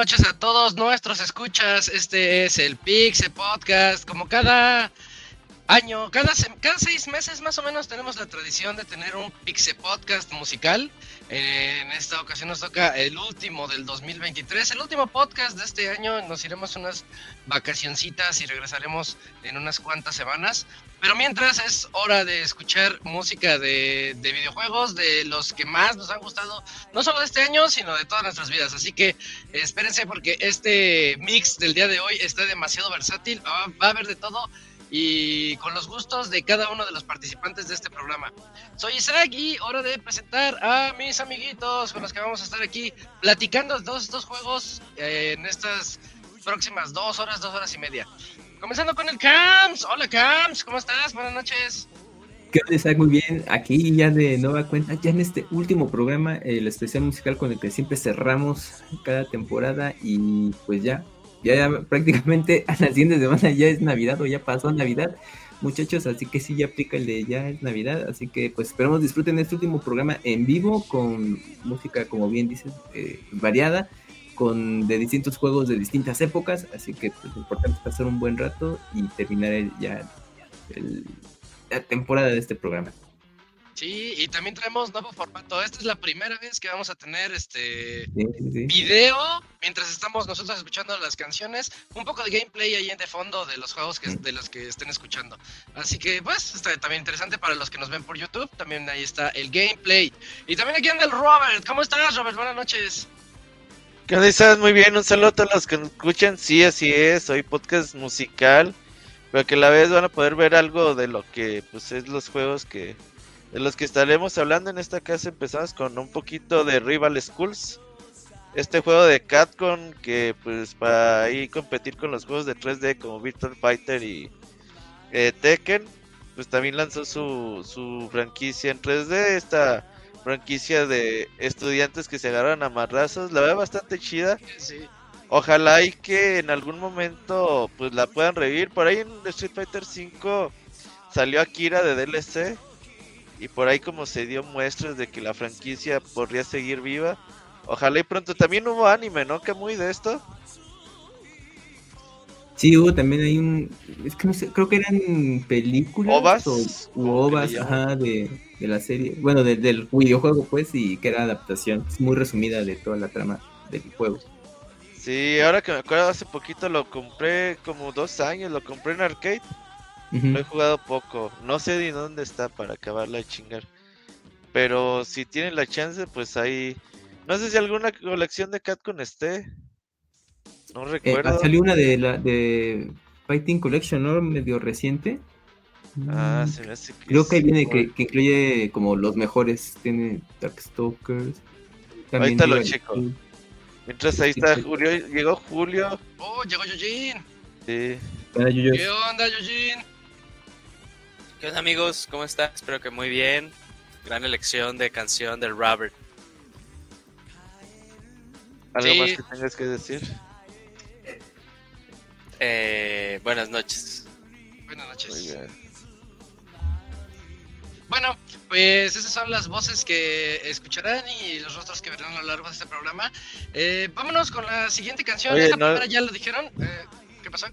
noches a todos nuestros escuchas. Este es el Pixe Podcast. Como cada año, cada, cada seis meses más o menos tenemos la tradición de tener un Pixe Podcast musical. En esta ocasión nos toca el último del 2023, el último podcast de este año. Nos iremos unas vacacioncitas y regresaremos en unas cuantas semanas. Pero mientras es hora de escuchar música de, videojuegos, de los que más nos han gustado, no solo de este año, sino de todas nuestras vidas. Así que espérense porque este mix del día de hoy está demasiado versátil, va, va a haber de todo y con los gustos de cada uno de los participantes de este programa. Soy Isaac y hora de presentar a mis amiguitos con los que vamos a estar aquí platicando estos juegos eh, en estas próximas dos horas, dos horas y media. Comenzando con el Cams. Hola Cams, ¿cómo estás? Buenas noches. ¿Qué tal, Muy bien, aquí ya de nueva cuenta, ya en este último programa, el especial musical con el que siempre cerramos cada temporada y pues ya, ya, prácticamente a la siguiente semana ya es Navidad o ya pasó Navidad, muchachos, así que sí, ya aplica el de ya es Navidad, así que pues esperamos disfruten este último programa en vivo con música, como bien dices, eh, variada con de distintos juegos de distintas épocas, así que pues, importante es pasar un buen rato y terminar ya la temporada de este programa. Sí, y también traemos nuevo formato. Esta es la primera vez que vamos a tener este video mientras estamos nosotros escuchando las canciones, un poco de gameplay ahí en de fondo de los juegos que, de los que estén escuchando. Así que pues está también interesante para los que nos ven por YouTube, también ahí está el gameplay. Y también aquí anda el Robert. ¿Cómo estás, Robert? Buenas noches. ¿Qué onda, Muy bien, un saludo a todos los que nos escuchan. Sí, así es, soy podcast musical, pero que a la vez van a poder ver algo de lo que pues es los juegos que de los que estaremos hablando en esta casa. Empezamos con un poquito de Rival Schools. Este juego de Catcon que pues para ahí competir con los juegos de 3D como Virtual Fighter y eh, Tekken, pues también lanzó su, su franquicia en 3D. Esta franquicia de estudiantes que se agarran a marrazos. La veo bastante chida. Ojalá y que en algún momento pues la puedan revivir. Por ahí en Street Fighter 5 salió Akira de DLC. Y por ahí como se dio muestras de que la franquicia podría seguir viva. Ojalá y pronto también hubo anime, ¿no? Que muy de esto. Sí, hubo también hay un. Es que no sé, creo que eran películas. ¿Ovas? O, ovas, ajá, de, la serie. Bueno, del videojuego, pues, y que era adaptación. Es muy resumida de toda la trama del juego. Sí, ahora que me acuerdo, hace poquito lo compré, como dos años, lo compré en arcade. Lo he jugado poco. No sé ni dónde está para acabarla de chingar. Pero si tienen la chance, pues ahí. No sé si alguna colección de Catcon esté. No Eh, recuerdo. salió una de la de Fighting Collection, ¿no? Medio reciente. Ah, Mm, se me hace que Creo que ahí sí, viene que, que incluye como los mejores. Tiene Darkstalkers. Ahorita lo checo. School. Mientras ahí está. Julio. Llegó Julio. Oh, llegó Yujin. Sí. ¿Qué onda, Yujin? ¿Qué onda amigos? ¿Cómo están? Espero que muy bien. Gran elección de canción del Robert. ¿Algo Sí. más que tengas que decir? Eh, buenas noches. Buenas noches. Muy bien. Bueno, pues esas son las voces que escucharán y los rostros que verán a lo largo de este programa. Eh, vámonos con la siguiente canción. Oye, Esta no- primera ya lo dijeron. Eh, ¿Qué pasó?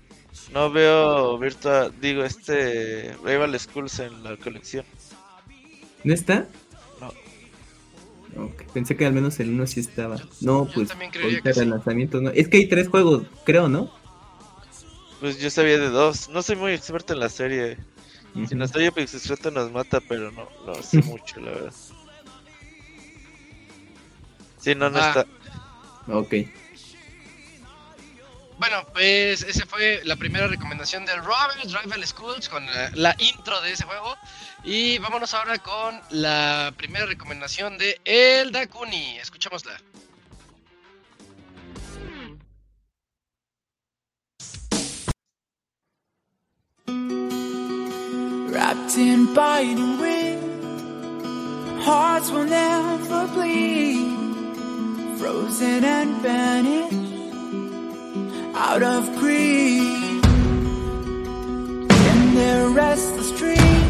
No veo Virtua, digo, este Rival Schools en la colección. ¿No está? No. Ok, Pensé que al menos el uno sí estaba. No, yo pues ahorita que el sí. lanzamiento no. Es que hay tres juegos, creo, ¿no? Pues yo sabía de dos. No soy muy experto en la serie. Si nos oye Pixescroto nos mata, pero no, no sé mucho, la verdad. Sí, no, no Ah. está. Ok. Bueno, pues esa fue la primera recomendación del Robert Rival Schools con la, la intro de ese juego. Y vámonos ahora con la primera recomendación de El Dakuni. Escuchémosla. Wrapped in biting wind, hearts will never bleed. Frozen and vanished out of greed. In their restless dream,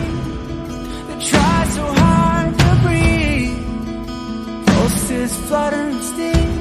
they try so hard to breathe. Pulses flutter and sting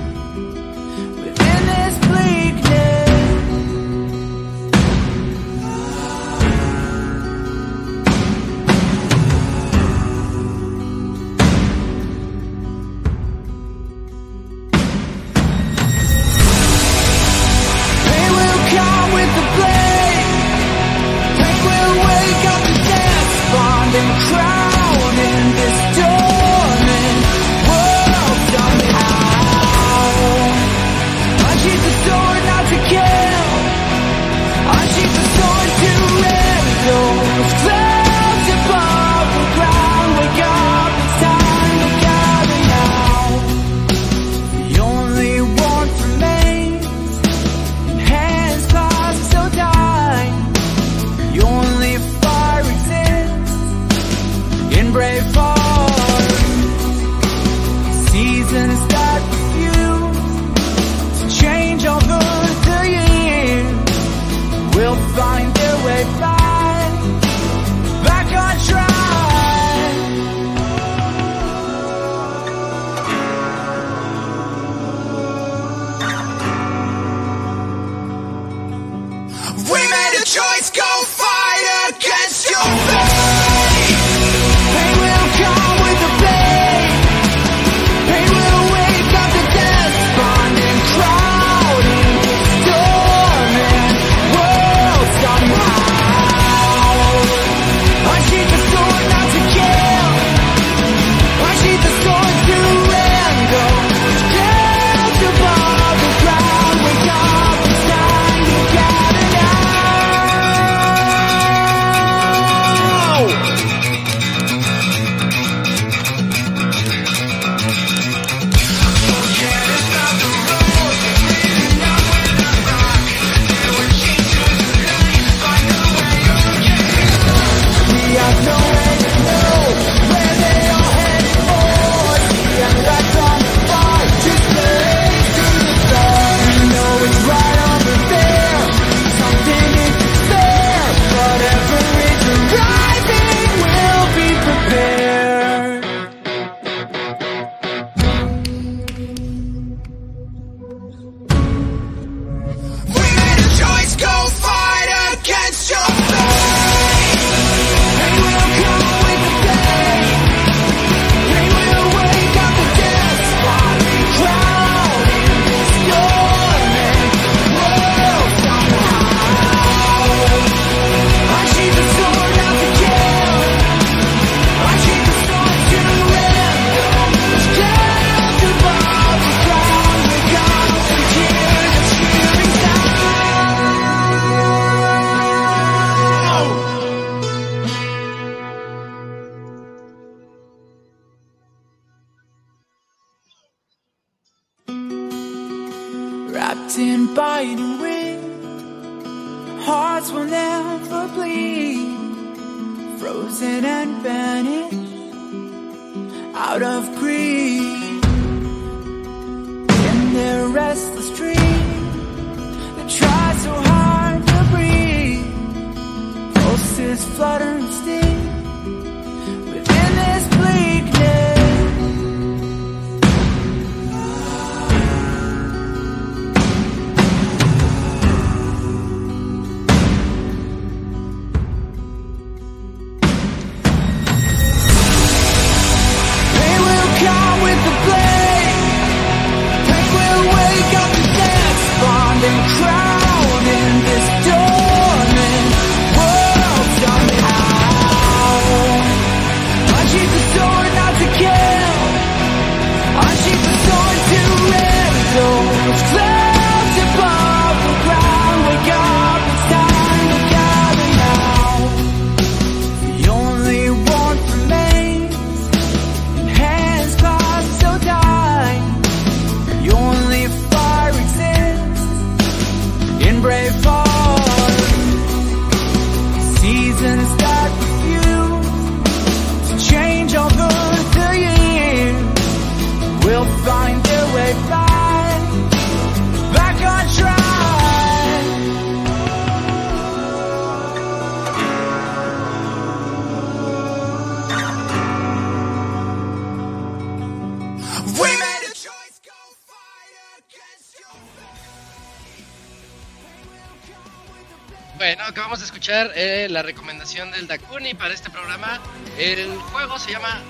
Se llama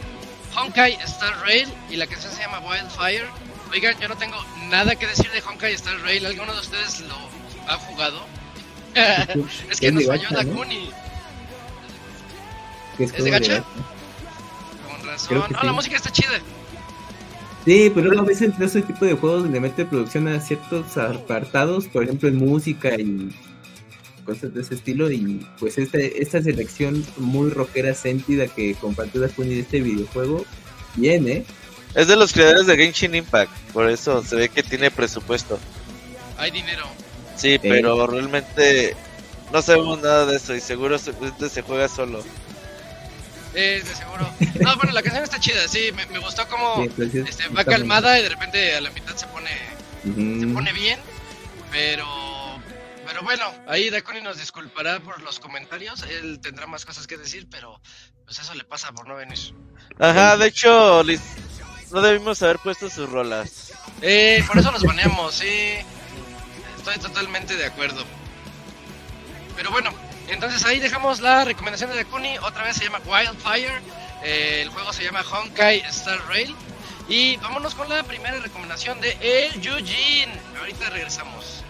Honkai Star Rail y la canción se llama Wildfire. Oigan, yo no tengo nada que decir de Honkai Star Rail. ¿Alguno de ustedes lo ha jugado? es que nos falló. Dakuni. ¿Es de gacha? Con razón. No, la música está chida. Sí, pero luego a veces entre ese tipo de juegos le mete producción a ciertos apartados, por ejemplo en música y cosas de ese estilo y pues este, esta selección muy rockera sentida que compartió Dakuni de este videojuego, bien, ¿eh? Es de los creadores de Genshin Impact, por eso se ve que tiene presupuesto. Hay dinero. Sí, pero realmente no sabemos nada de eso y seguro se, este se juega solo. Eh, de seguro. No, bueno, la canción está chida, sí. Me, me gustó como Sí, este, va calmada y de repente a la mitad se pone se pone bien, pero pero bueno, ahí Dakuni nos disculpará por los comentarios, él tendrá más cosas que decir, pero pues eso le pasa por no venir. Ajá, de hecho, Liz, no debimos haber puesto sus rolas. Eh, por eso los baneamos, sí. Estoy totalmente de acuerdo. Pero bueno, entonces ahí dejamos la recomendación de Dakuni, otra vez se llama Wildfire, eh, el juego se llama Honkai Star Rail y vámonos con la primera recomendación de El Yujin. Ahorita regresamos.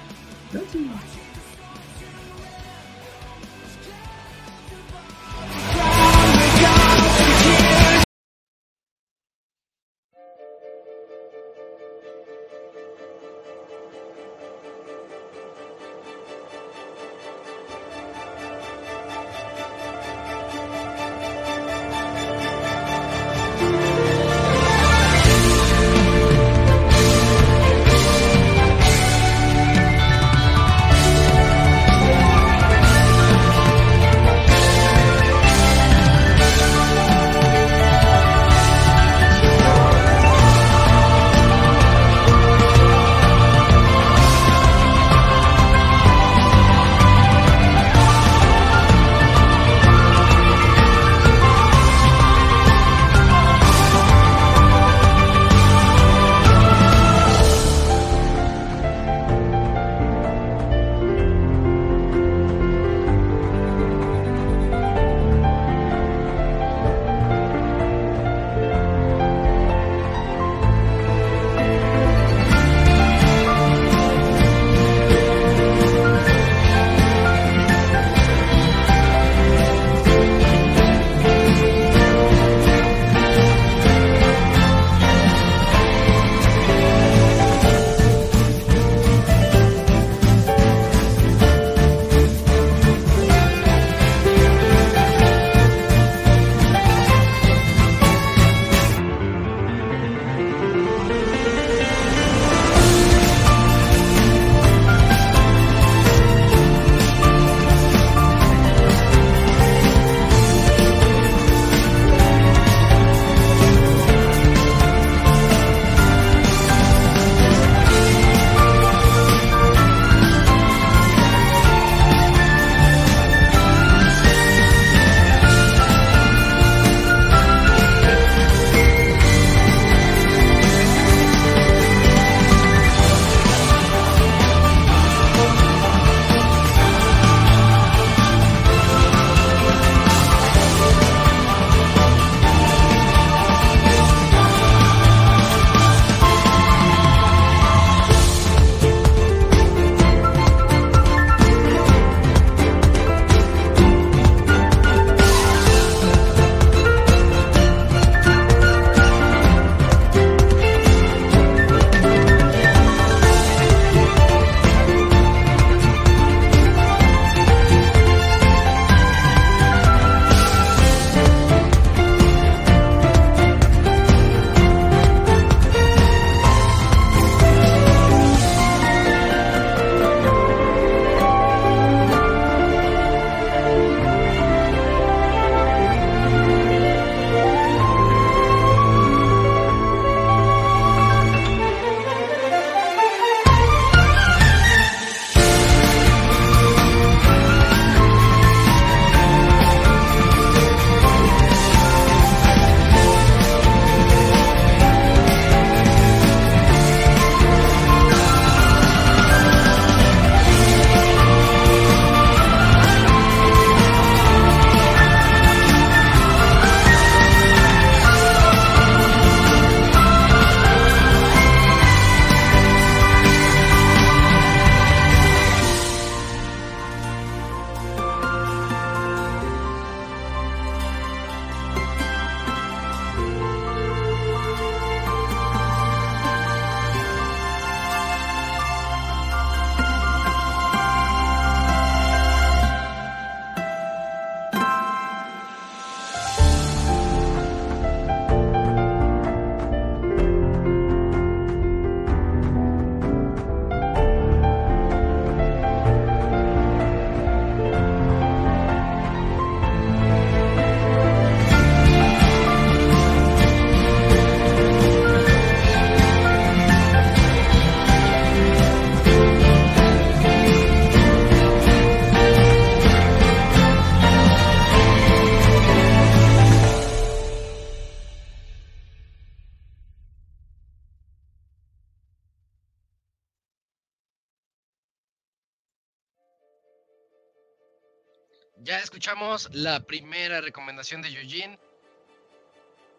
Escuchamos la primera recomendación de Eugene.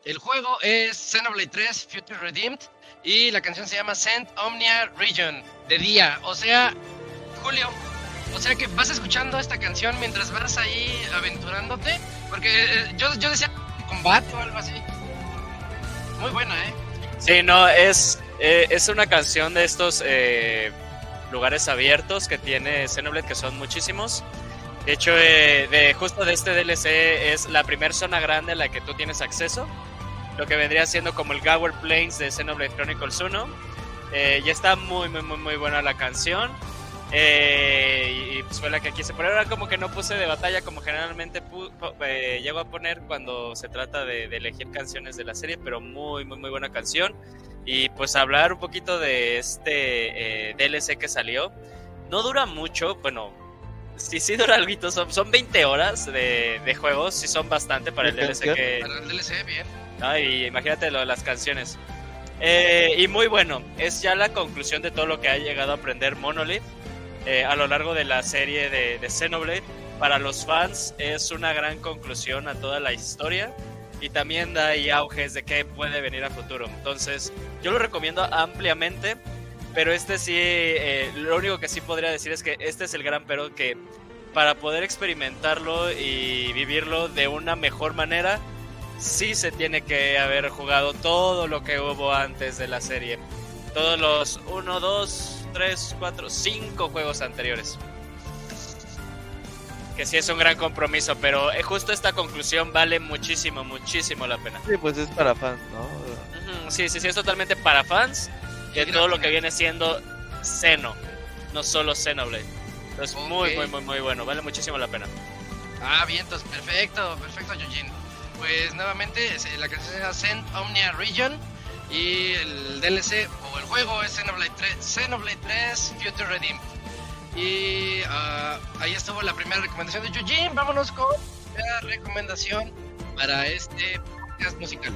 El juego es Xenoblade 3 Future Redeemed y la canción se llama Saint Omnia Region de día. O sea, Julio, o sea que vas escuchando esta canción mientras vas ahí aventurándote. Porque eh, yo, yo decía combate o algo así. Muy buena, ¿eh? Sí, no, es, eh, es una canción de estos eh, lugares abiertos que tiene Xenoblade, que son muchísimos. De hecho, eh, de, justo de este DLC es la primera zona grande a la que tú tienes acceso. Lo que vendría siendo como el Gower Plains de Xenoblade Chronicles 1. Eh, ya está muy, muy, muy, muy buena la canción. Eh, y, y, pues fue la que quise poner. Ahora como que no puse de batalla como generalmente eh, llego a poner cuando se trata de, de elegir canciones de la serie, pero muy, muy, muy buena canción. Y pues hablar un poquito de este eh, DLC que salió. No dura mucho, bueno, sí, sí dura algo, son, son 20 horas de, de juegos, sí son bastante para el ¿De DLC canción? que... Para el DLC, bien. ¿no? Y imagínate lo las canciones. Eh, y muy bueno, es ya la conclusión de todo lo que ha llegado a aprender Monolith eh, a lo largo de la serie de, de Xenoblade. Para los fans es una gran conclusión a toda la historia y también da ahí auges de qué puede venir a futuro. Entonces, yo lo recomiendo ampliamente, pero este sí, eh, lo único que sí podría decir es que este es el gran pero que para poder experimentarlo y vivirlo de una mejor manera, sí se tiene que haber jugado todo lo que hubo antes de la serie. Todos los 1, 2, 3, 4, 5 juegos anteriores. Que sí es un gran compromiso, pero eh, justo esta conclusión vale muchísimo, muchísimo la pena. Sí, pues es para fans, ¿no? Sí, sí, sí, es totalmente para fans de todo lo que viene siendo Xeno, no solo Xenoblade. Entonces, muy, Ok. muy, muy, muy bueno, vale muchísimo la pena. Ah, bien, entonces, perfecto, perfecto, Eugene. Pues nuevamente, es- la canción se llama Saint Omnia Region y el DLC o el juego es Xenoblade 3, Xenoblade 3 Future Redeemed. Y ah, ahí estuvo la primera recomendación de Eugene. Vámonos con la recomendación para este podcast musical.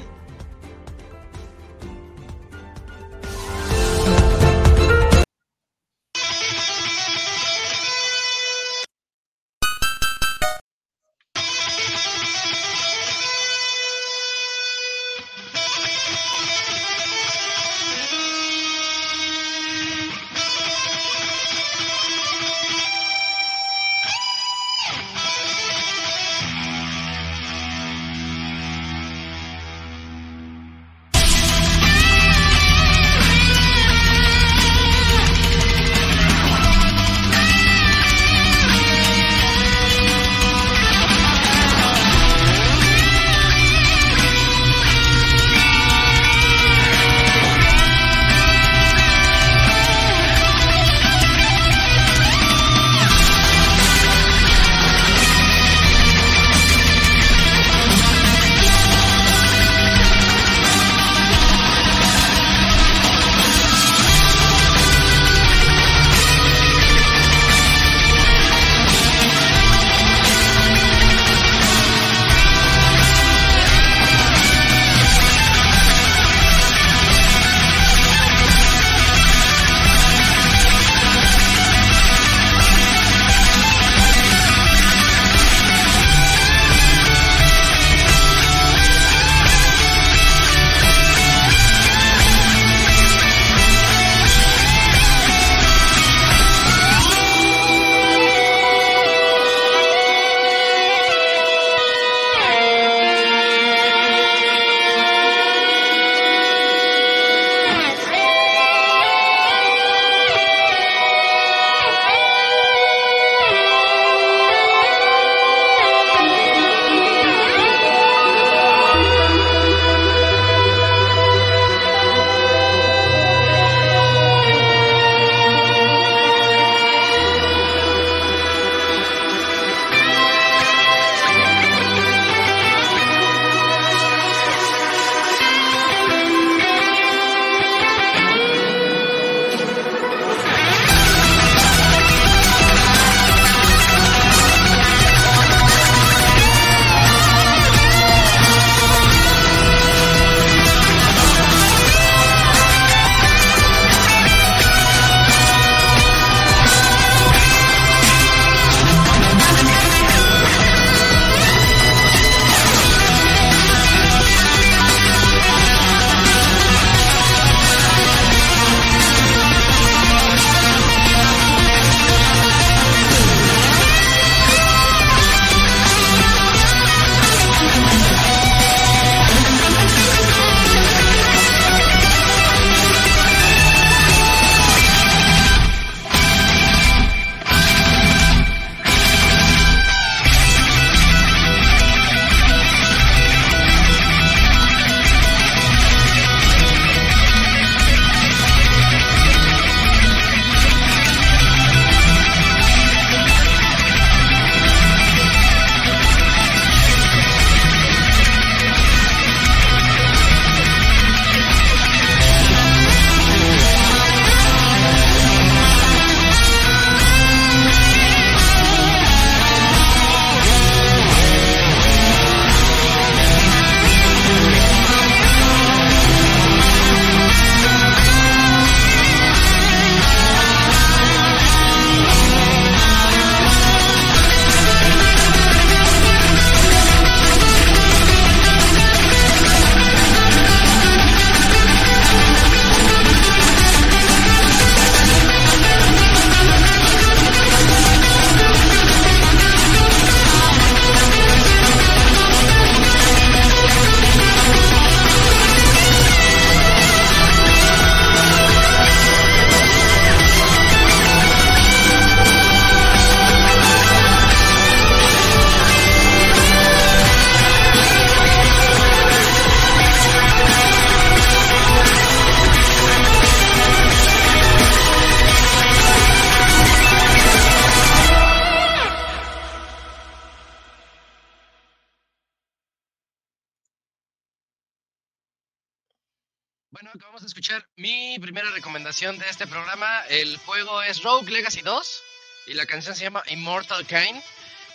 Es Rogue Legacy 2 y la canción se llama Immortal Kind.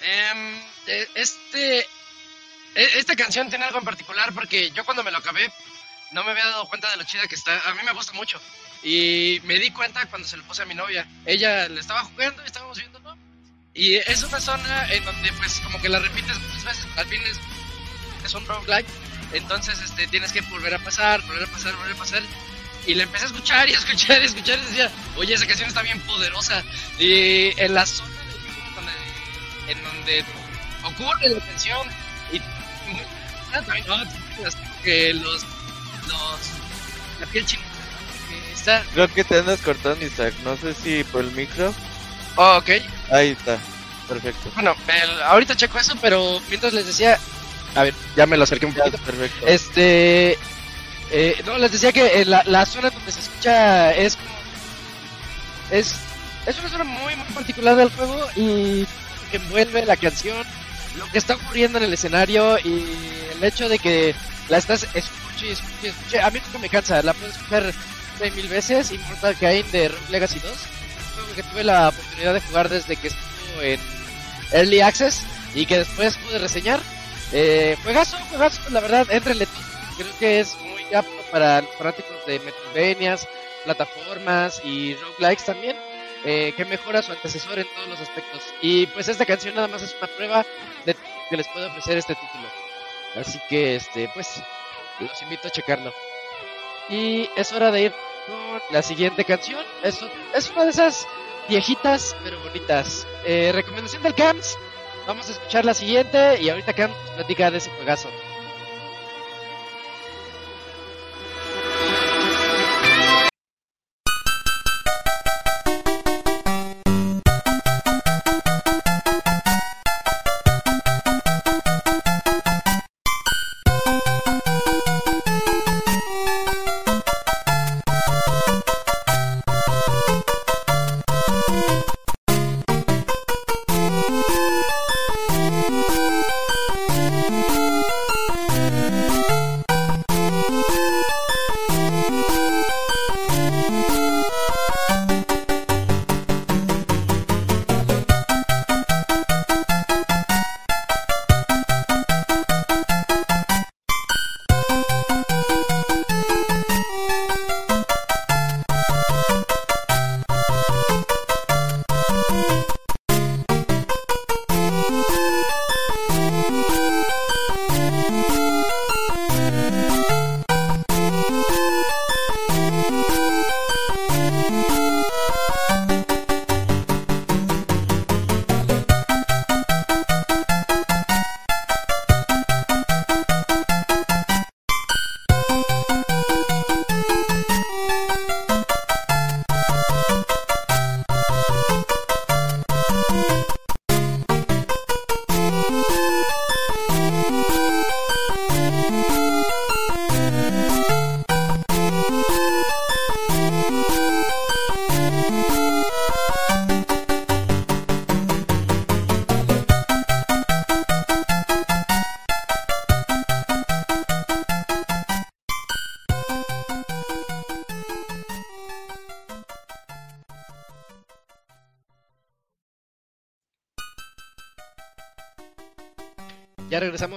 Em, eh, este, e- esta canción tiene algo en particular porque yo cuando me lo acabé no me había dado cuenta de lo chida que está. A mí me gusta mucho. Y me di cuenta cuando se lo puse a mi novia. Ella le estaba jugando y estábamos viendo, ¿no? Y es una zona en donde pues como que la repites muchas veces. Al fin es, es un roguelike. Entonces este, tienes que volver a pasar, volver a pasar, volver a pasar. Y le empecé a escuchar y a escuchar y a escuchar y decía, oye, esa canción está bien poderosa. Y en la zona donde, en donde ocurre la canción y también, que los, los, la piel china, que está, Creo que te andas cortando, Isaac. No sé si por el micro. oh, ok, Ahí está. Perfecto. bueno, el- ahorita checo eso, pero mientras les decía, a ver, ya me lo acerqué un Ya, poquito. perfecto. Este. Eh, no, les decía que eh, la, la zona donde se escucha es como. Es, es una zona muy, muy particular del juego y que envuelve la canción, lo que está ocurriendo en el escenario y el hecho de que la estás escuche escuche escuche. A mí nunca me cansa, la puedo escuchar mil veces. Immortal Kain de Rogue Legacy 2, un juego que tuve la oportunidad de jugar desde que estuvo en Early Access y que después pude reseñar. Eh, juegazo, juegazo, la verdad, entrenle. Creo que es apto para fanáticos de Metroidvanias, plataformas y roguelikes también, eh, que mejora su antecesor en todos los aspectos. Y pues esta canción nada más es una prueba de que les puede ofrecer este título. Así que, este, pues, los invito a checarlo. Y es hora de ir con la siguiente canción. Es, es una de esas viejitas pero bonitas. Eh, recomendación del Camps. Vamos a escuchar la siguiente y ahorita Camps nos platica de ese juegazo.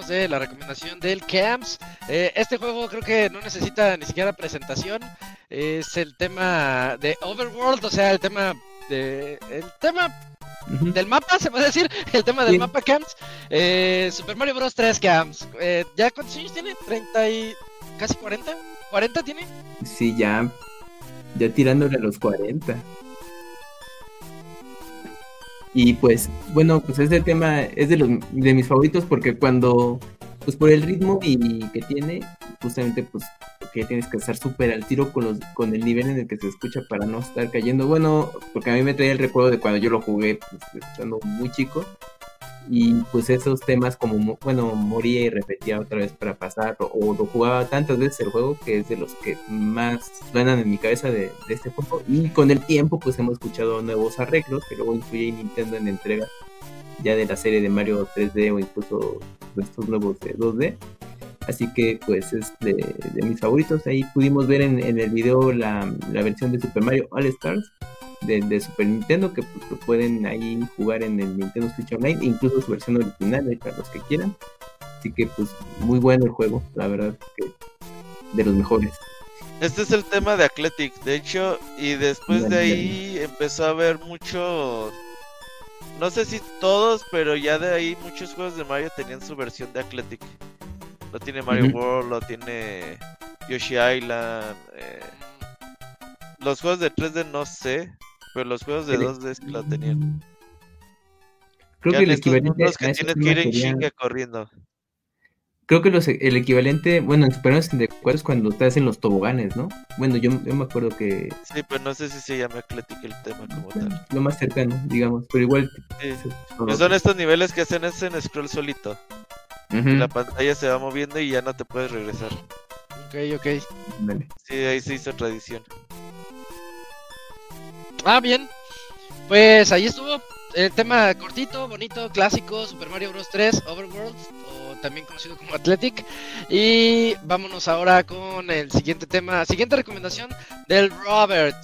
De la recomendación del Camps. Eh, este juego creo que no necesita ni siquiera presentación. Es el tema de Overworld, o sea, el tema de el tema del mapa, se puede decir, el tema del Sí. mapa Camps. Eh, Super Mario Bros 3 Camps. Eh, ¿Ya cuántos años tiene? ¿30 y casi 40? ¿40 tiene? Sí, ya, ya tirándole a los 40. Y pues, bueno, pues este tema es de los de mis favoritos porque cuando, pues por el ritmo y que tiene, justamente pues que tienes que estar súper al tiro con los, con el nivel en el que se escucha para no estar cayendo. Bueno, porque a mí me trae el recuerdo de cuando yo lo jugué, pues estando muy chico. Y pues esos temas como, mo- bueno, moría y repetía otra vez para pasar, o, lo jugaba tantas veces el juego que es de los que más suenan en mi cabeza de, este juego. Y con el tiempo pues hemos escuchado nuevos arreglos que luego incluye Nintendo en entregas ya de la serie de Mario 3D o incluso estos nuevos de 2D. Así que pues es de, de mis favoritos. Ahí pudimos ver en, en el video la, la versión de Super Mario All Stars de, de Super Nintendo que pues, lo pueden ahí jugar en el Nintendo Switch Online, incluso su versión original ahí para los que quieran. Así que pues muy bueno el juego, la verdad que de los mejores. Este es el tema de Athletic, de hecho, y después de ahí empezó a haber mucho... No sé si todos, pero ya de ahí muchos juegos de Mario tenían su versión de Athletic. Lo tiene Mario. World, lo tiene Yoshi Island. eh, Los juegos de 3D no sé, pero los juegos de Sí. 2D sí lo tenían. Creo que el equivalente a que tienes que ir en chinga corriendo. Creo que los, el equivalente, bueno, en Super Mario 64 es cuando te hacen los toboganes, ¿no? Bueno, yo, yo me acuerdo que Sí, pero no sé si se llama Athletic el tema como tal. lo más cercano, digamos, pero igual. Sí. son estos niveles que hacen ese en scroll solito. La pantalla se va moviendo y ya no te puedes regresar. Ok, ok. Sí, ahí se hizo tradición. Ah, bien. Pues ahí estuvo el tema cortito, bonito, clásico, Super Mario Bros. 3, Overworld, o también conocido como Athletic. Y vámonos ahora con el siguiente tema, siguiente recomendación del Robert.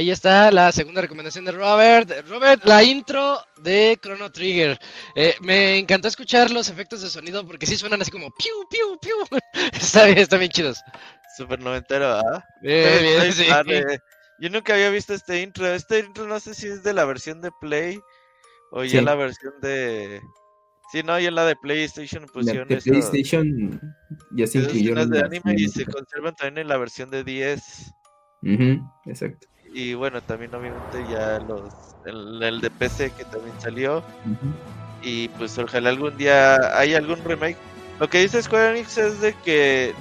Ahí está la segunda recomendación de Robert. Robert, la intro de Chrono Trigger. Eh, me encantó escuchar los efectos de sonido porque sí suenan así como piu, piu, piu. está bien, están bien chidos. Super noventero, ¿ah? Bien, bien, Está sí. padre. Yo nunca había visto este intro. Este intro no sé si es de la versión de Play o ya Sí. la versión de. Sí, no, ya la de PlayStation La pusieron de eso- PlayStation ya se en de la- anime y se conservan también en la versión de 10. Ujú, exacto. Y bueno, también obviamente ya los el, el de PC que también salió. Y pues ojalá algún día haya algún remake. Lo que dice Square Enix es de que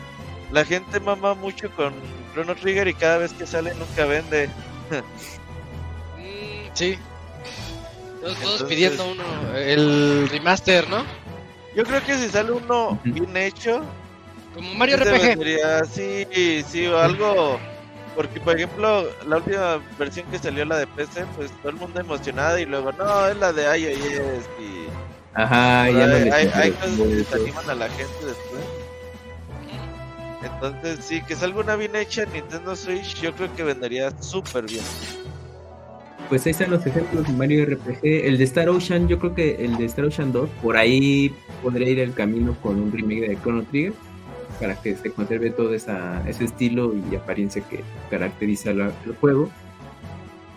la gente mama mucho con Chrono Trigger y cada vez que sale nunca vende. Mm, sí. Todos, todos Entonces- pidiendo uno, el remaster, ¿no? Yo creo que si sale uno bien hecho, Como Mario RPG. vendría- sí, sí, o algo. Porque, por ejemplo, la última versión que salió, la de PC, pues todo el mundo emocionado y luego, no, es la de iOS y. Ajá, Pero ya no hay, hay, cosas que desaniman a la gente después. Entonces, sí, que salga una bien hecha en Nintendo Switch, yo creo que vendería súper bien. Pues ahí están los ejemplos de Mario RPG. El de Star Ocean, yo creo que el de Star Ocean 2, por ahí podría ir el camino con un remake de Chrono Trigger para que se conserve todo esa, ese estilo y apariencia que caracteriza la- el juego.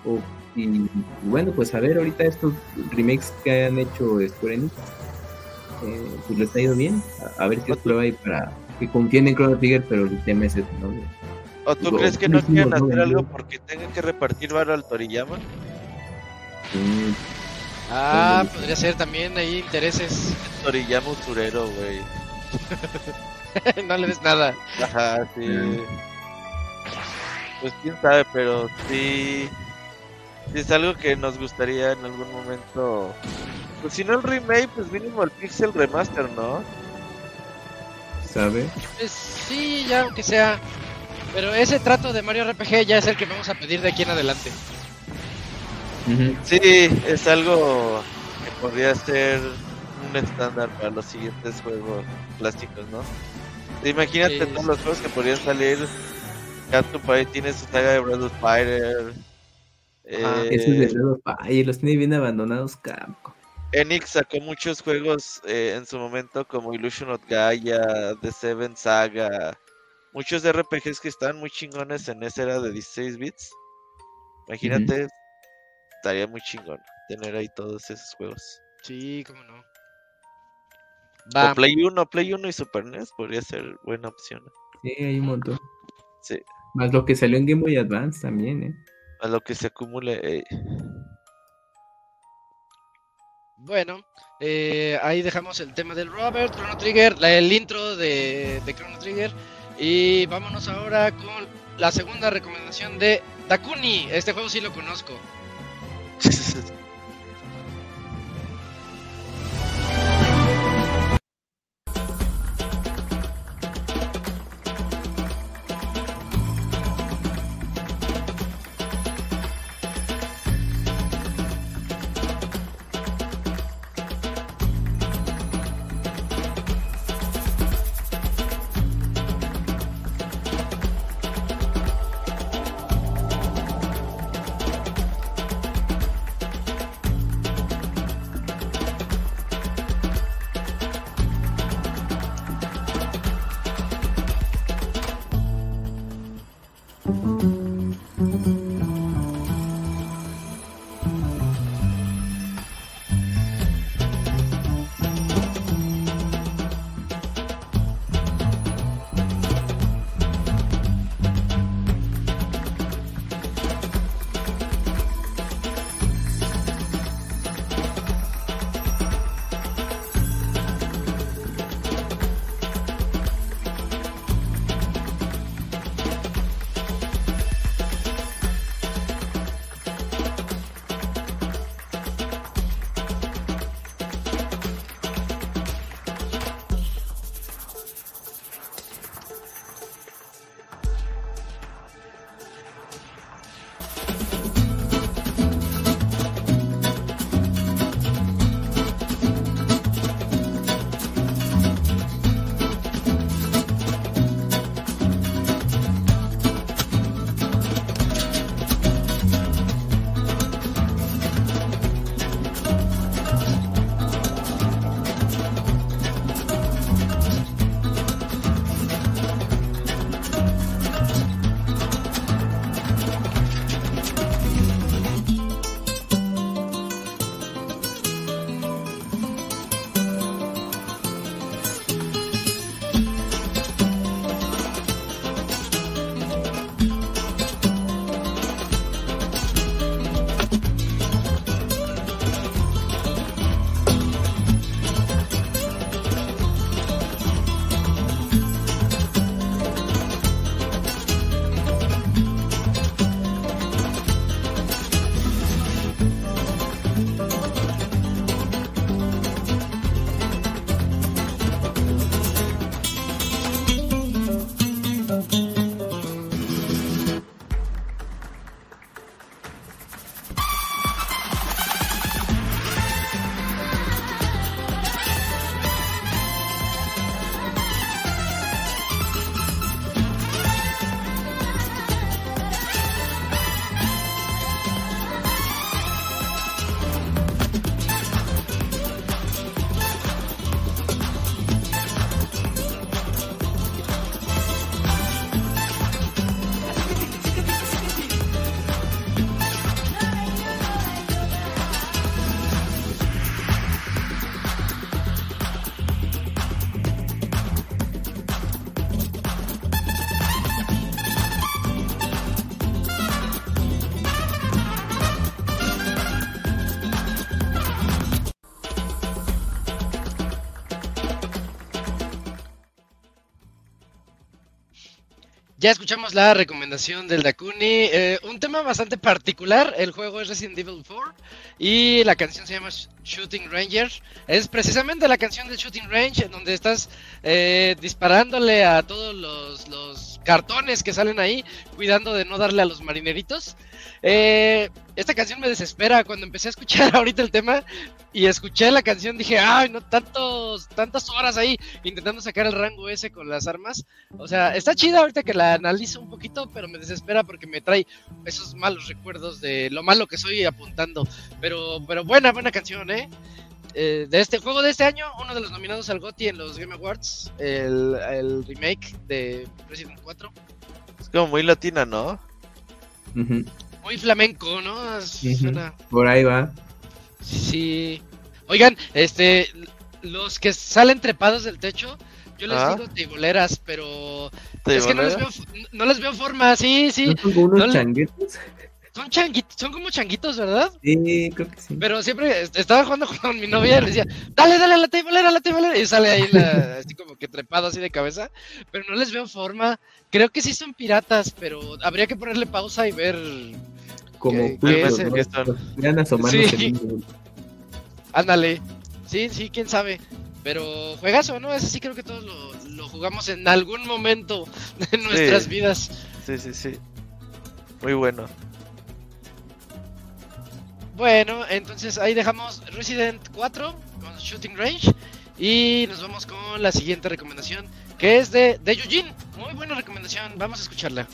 O- y, y bueno, pues a ver ahorita estos remakes que han hecho Square Enix, eh, pues les ha ido bien. A, a ver si es prueba ahí para que confíen en Chrono Trigger, pero el tema es ese, ¿no? ¿O tú Digo, crees que no quieren no hacer vendió. algo porque tengan que repartir varo al Toriyama? Mm, Ah, podría ser también ahí intereses. Toriyama usurero, güey. no le ves nada. Ajá, sí. Mm. Pues quién sabe, pero sí. sí es algo que nos gustaría en algún momento. Pues si no el remake, pues mínimo el Pixel Remaster, ¿no? ¿Sabe? Pues sí, ya aunque sea. Pero ese trato de Mario RPG ya es el que vamos a pedir de aquí en adelante. Sí, es algo que podría ser un estándar para los siguientes juegos clásicos, ¿no? Imagínate Sí, todos los juegos que podrían salir. Capcom por ahí tiene su saga de Breath of Fire. Ajá. Eh, Esos de Breath of Fire, los tiene bien abandonados, Capcom. Enix sacó muchos juegos eh, en su momento como Illusion of Gaia, The Seven Saga, muchos RPGs que estaban muy chingones en esa era de 16 bits. Imagínate, estaría muy chingón tener ahí todos esos juegos. Sí, cómo no. O Va. Play 1, Play 1 y Super NES podría ser buena opción. Sí, hay un montón. Sí, Más lo que salió en Game Boy Advance también, ¿eh? a lo que se acumule. eh, Bueno, eh, ahí dejamos el tema del Robert, Chrono Trigger, la- el intro de, de Chrono Trigger. Y vámonos ahora con la segunda recomendación de Dakuni. Este juego sí lo conozco. Ya escuchamos la recomendación del Dakuni. eh, un tema bastante particular. El juego es Resident Evil 4 y la canción se llama Sh- Shooting Ranger. Es precisamente la canción del Shooting Range en donde estás eh, disparándole a todos los, los cartones que salen ahí, cuidando de no darle a los marineritos. Eh, esta canción me desespera. Cuando empecé a escuchar ahorita el tema y escuché la canción, dije, ay, no tantos, tantas horas ahí intentando sacar el rango ese con las armas. O sea, está chida ahorita que la analizo un poquito, pero me desespera porque me trae esos malos recuerdos de lo malo que soy apuntando. Pero, pero buena, buena canción, ¿eh? Eh, de este juego de este año, uno de los nominados al GOTY en los Game Awards, el, el remake de Resident 4. Es como muy latina, ¿no? Muy flamenco, ¿no? Suena- Por ahí va. Sí. Oigan, este, los que salen trepados del techo, yo les Ah. digo teiboleras, pero ¿Te es que no les, veo, no les veo forma, sí, sí. ¿No son como unos no le- changuitos? Son changuitos, son como changuitos, ¿verdad? Sí, creo que sí. Pero siempre est- estaba jugando con mi novia y le decía, dale, dale a la teibolera, a la teibolera. Y sale ahí la- así como que trepado así de cabeza. Pero no les veo forma. Creo que sí son piratas, pero habría que ponerle pausa y ver. Como que- que ¿no? ese- que son- Irán asomándose Sí. Ándale. Sí, sí, quién sabe. Pero juegazo, ¿no? Ese sí creo que todos lo, lo jugamos en algún momento de nuestras vidas. Sí, sí, sí. Muy bueno. Bueno, entonces ahí dejamos Resident 4 con Shooting Range y nos vamos con la siguiente recomendación que es de, de Eugene. Muy buena recomendación, vamos a escucharla.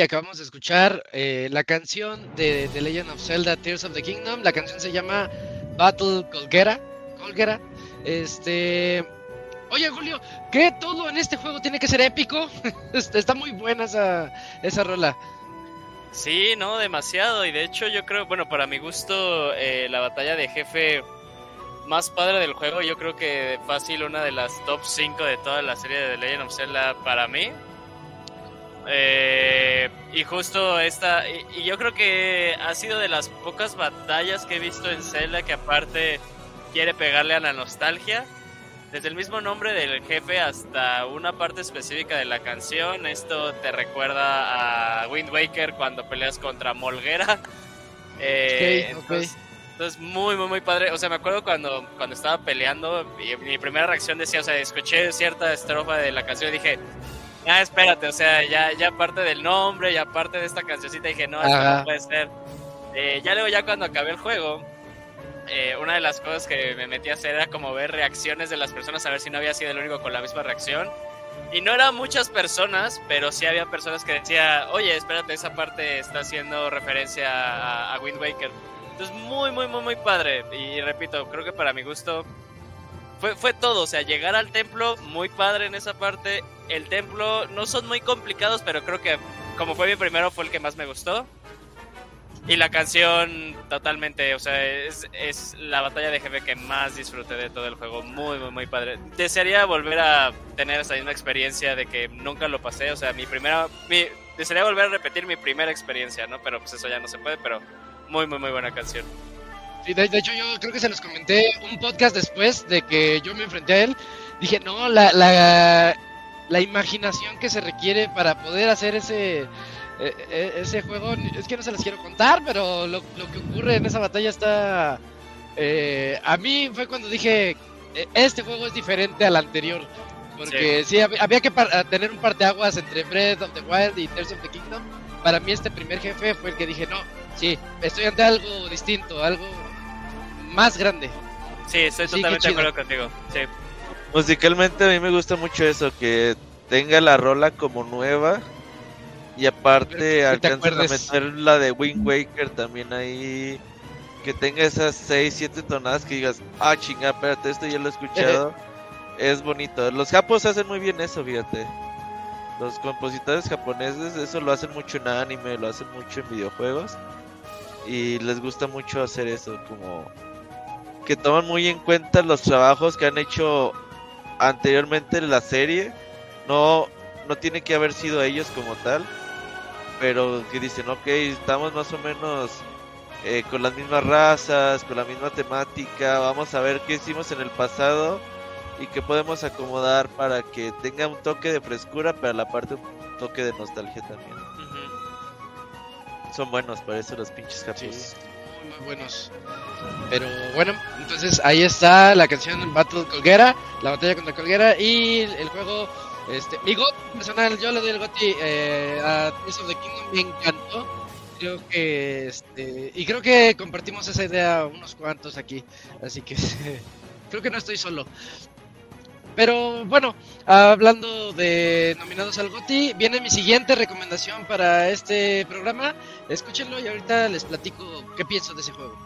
Acabamos de escuchar eh, la canción de The Legend of Zelda Tears of the Kingdom. La canción se llama Battle Colgera. Colgera. Este. Oye, Julio, ¿qué todo en este juego tiene que ser épico? Está muy buena esa, esa rola. Sí, no, demasiado. Y de hecho yo creo, bueno, para mi gusto, eh, la batalla de jefe más padre del juego, yo creo que fácil una de las top 5 de toda la serie de The Legend of Zelda para mí. Eh, y justo esta, y, y yo creo que ha sido de las pocas batallas que he visto en Zelda que aparte quiere pegarle a la nostalgia. Desde el mismo nombre del jefe hasta una parte específica de la canción, esto te recuerda a Wind Waker cuando peleas contra Molguera. Eh, entonces, muy, muy, muy padre. O sea, me acuerdo cuando, cuando estaba peleando y mi primera reacción decía, o sea, escuché cierta estrofa de la canción y dije, ah, espérate, o sea, ya, ya parte del nombre, ya parte de esta cancioncita, dije, no, esto no puede ser. Eh, ya luego, ya cuando acabé el juego, eh, una de las cosas que me metí a hacer era como ver reacciones de las personas, a ver si no había sido el único con la misma reacción. Y no eran muchas personas, pero sí había personas que decía, oye, espérate, esa parte está haciendo referencia a, a Wind Waker. Entonces, muy, muy, muy, muy padre. Y, repito, creo que para mi gusto fue, fue todo. O sea, llegar al templo, muy padre en esa parte. El templo no son muy complicados, pero creo que como fue mi primero, fue el que más me gustó. Y la canción totalmente, o sea, es, la batalla de jefe que más disfruté de todo el juego. Muy, muy, muy padre. Desearía volver a tener esa misma experiencia de que nunca lo pasé. O sea, mi primera... Mi, desearía volver a repetir mi primera experiencia, ¿no? Pero pues eso ya no se puede, pero muy, muy, muy buena canción. Sí, de, de hecho, yo creo que se los comenté un podcast después de que yo me enfrenté a él. Dije, no, la, la, la imaginación que se requiere para poder hacer ese, eh, eh, ese juego, es que no se les quiero contar, pero lo, lo que ocurre en esa batalla está... eh, a mí fue cuando dije, eh, este juego es diferente al anterior. Porque sí, hab- había que tener un par de aguas entre Breath of the Wild y Tears of the Kingdom. Para mí este primer jefe fue el que dije, no, sí, estoy ante algo distinto, algo más grande. Sí, estoy totalmente de acuerdo contigo. Sí. Musicalmente a mí me gusta mucho eso, que tenga la rola como nueva y aparte te alcanzan a meter la de Wind Waker también ahí, que tenga esas 6, 7 tonadas que digas, ah chinga, espérate, esto ya lo he escuchado, es bonito. Los japos hacen muy bien eso, fíjate. Los compositores japoneses eso lo hacen mucho en anime, lo hacen mucho en videojuegos y les gusta mucho hacer eso, como que toman muy en cuenta los trabajos que han hecho anteriormente en la serie. No, no tiene que haber sido ellos como tal, pero que dicen, ok, estamos más o menos eh, con las mismas razas, con la misma temática, vamos a ver qué hicimos en el pasado y qué podemos acomodar para que tenga un toque de frescura, pero a la parte un toque de nostalgia también. Ujú. Son buenos para eso los pinches Sí, japos. muy, buenos. Pero bueno, entonces ahí está la canción Battle Colguera, la batalla contra Colguera y el juego, este, mi GOT personal, yo le doy el GOTY eh, a Tears of the Kingdom, me encantó. Creo que, este, y creo que compartimos esa idea unos cuantos aquí, así que creo que no estoy solo. Pero bueno, hablando de nominados al GOTY, viene mi siguiente recomendación para este programa. Escúchenlo y ahorita les platico qué pienso de ese juego.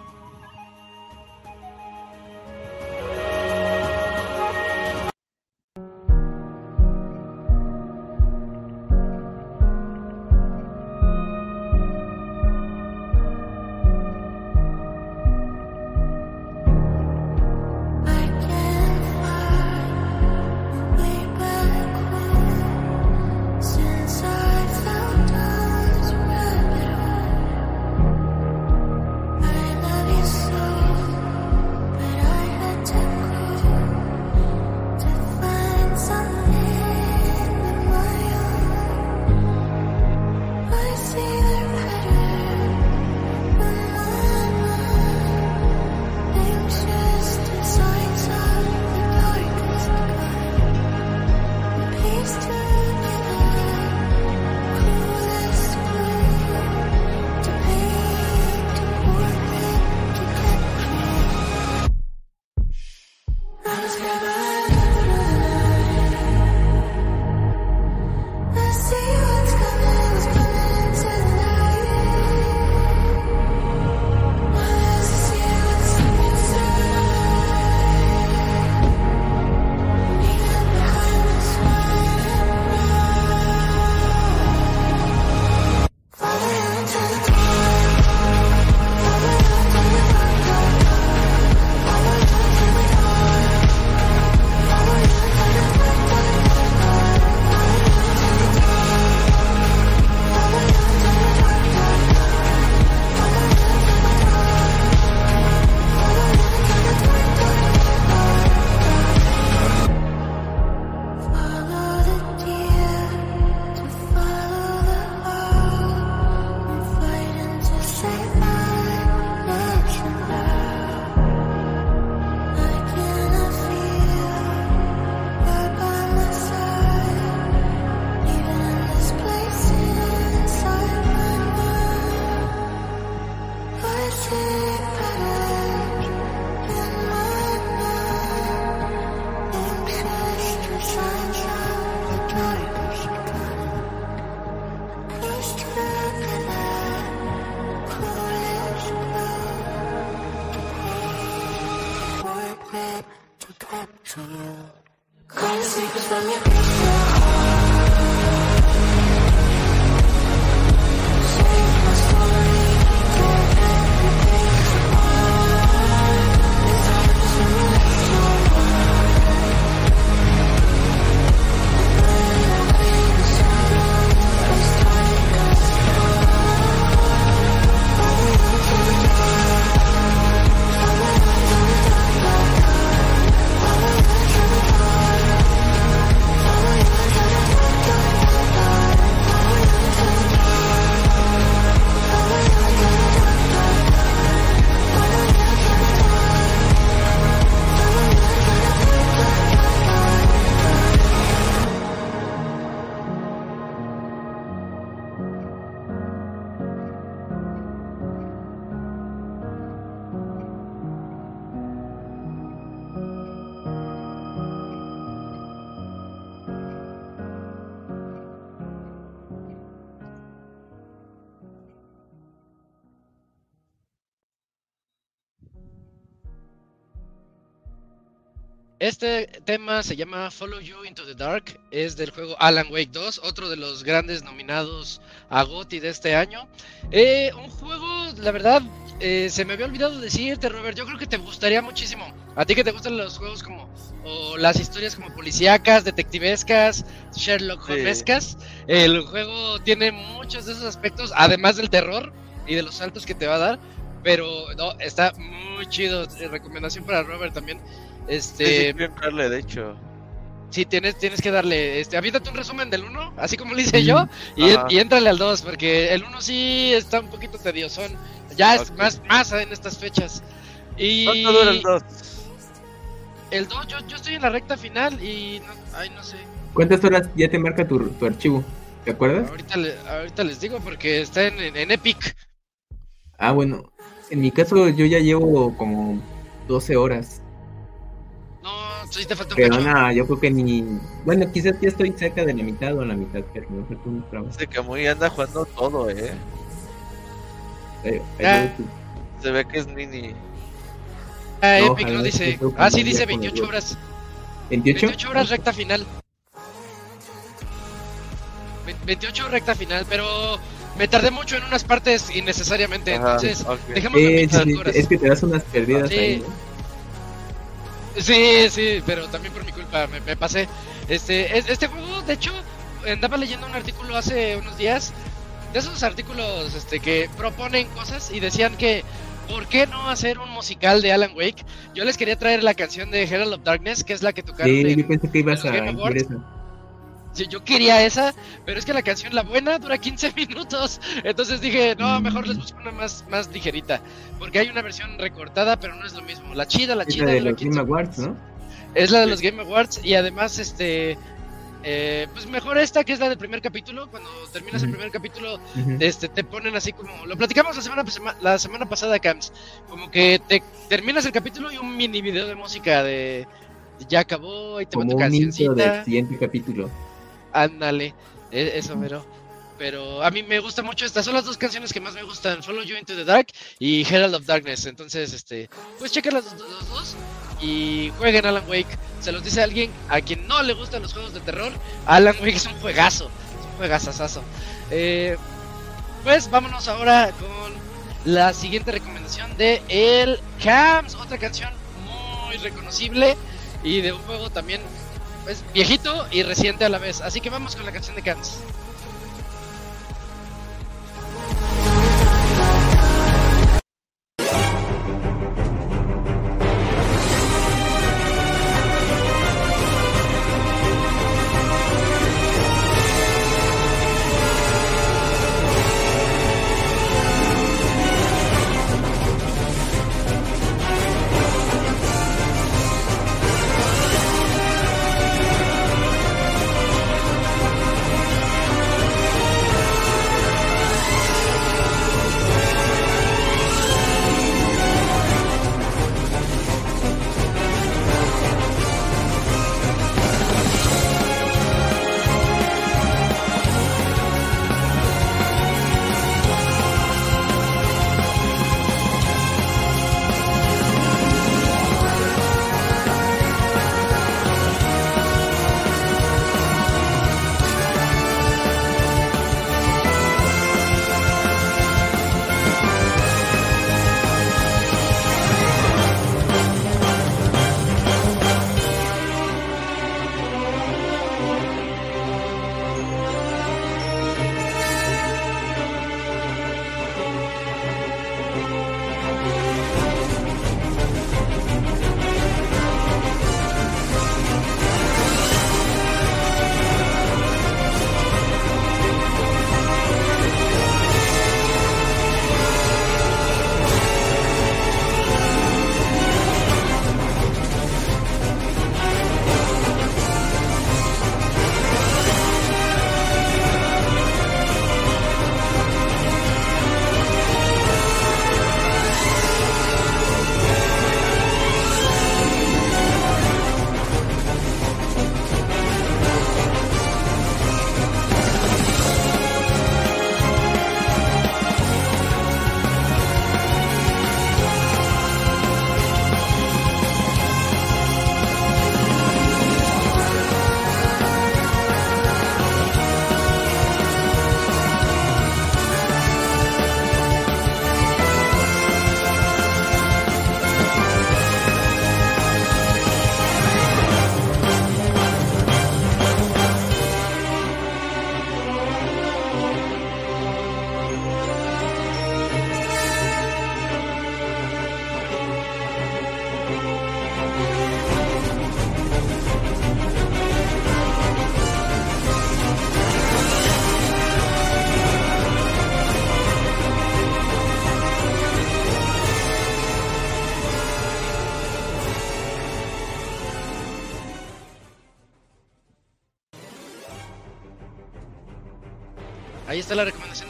Este tema se llama Follow You Into the Dark, es del juego Alan Wake 2, otro de los grandes nominados a GOTY de este año. Eh, un juego, la verdad, eh, se me había olvidado decirte, Robert, yo creo que te gustaría muchísimo. A ti que te gustan los juegos como, o las historias como policíacas, detectivescas, Sherlock Sí. Holmescas, el juego tiene muchos de esos aspectos, además del terror y de los saltos que te va a dar. Pero no, está muy chido. Eh, Recomendación para Robert también. Sí, Este, sí, quiero entrarle, de hecho. Sí, tienes, tienes que darle, este, aviéntate un resumen del 1, así como lo hice yo, y, y éntrale al 2, porque el 1 sí está un poquito tediosón, ya es Ok. más, más en estas fechas. Y ¿Cuánto dura el 2? el 2, yo, yo estoy en la recta final y, no, ay, no sé, ¿Cuántas horas ya te marca tu, tu archivo? ¿Te acuerdas? ahorita, le- ahorita les digo porque está en, en, en Epic. Ah, bueno. En mi caso yo ya llevo como 12 horas. Sí te falta un Pero cacho. nada, yo creo que ni... Bueno, quizás ya estoy cerca de la mitad o a la mitad, pero me falta un tramo. Que muy anda jugando todo, eh. Eh, voy. Se ve que es mini. Ah, no, Epic no dice, ah, sí dice ya con el 28 dos. horas, ¿28? 28 horas recta final. Ve- 28 recta final, pero me tardé mucho en unas partes innecesariamente, Ajá, entonces ok. dejemos Eh, 25 sí, horas. es que te das unas perdidas Sí. ahí. ¿no? Sí, sí, pero también por mi culpa me, me pasé. Este, es- este juego, de hecho, andaba leyendo un artículo hace unos días, de esos artículos este, que proponen cosas y decían que, ¿por qué no hacer un musical de Alan Wake? Yo les quería traer la canción de Herald of Darkness, que es la que tocaron Sí, en- yo pensé que ibas a Yo quería esa, pero es que la canción, la buena, dura 15 minutos. Entonces dije, no, mejor les busco una más, más ligerita. Porque hay una versión recortada, pero no es lo mismo. La chida, la Es chida la de los 15 Game Awards, minutos. ¿no? Es la de los Game Awards y además, este, eh, pues mejor esta que es la del primer capítulo. Cuando terminas el primer capítulo, este, te ponen así como, lo platicamos la semana, sema- la semana pasada, Cams, como que te terminas el capítulo y un mini video de música de ya acabó, ahí te Como un cancioncita. del siguiente capítulo. Ándale, e- eso mero. Pero a mí me gusta mucho estas, son las dos canciones que más me gustan, Follow You Into the Dark y Herald of Darkness. Entonces, este, pues chequen las, los dos y jueguen Alan Wake. Se los dice alguien a quien no le gustan los juegos de terror. Alan Wake es un juegazo, es un juegazazazo. Eh, pues vámonos ahora con la siguiente recomendación de El Cams, otra canción muy reconocible y de un juego también pues, viejito y reciente a la vez. Así que vamos con la canción de Cams.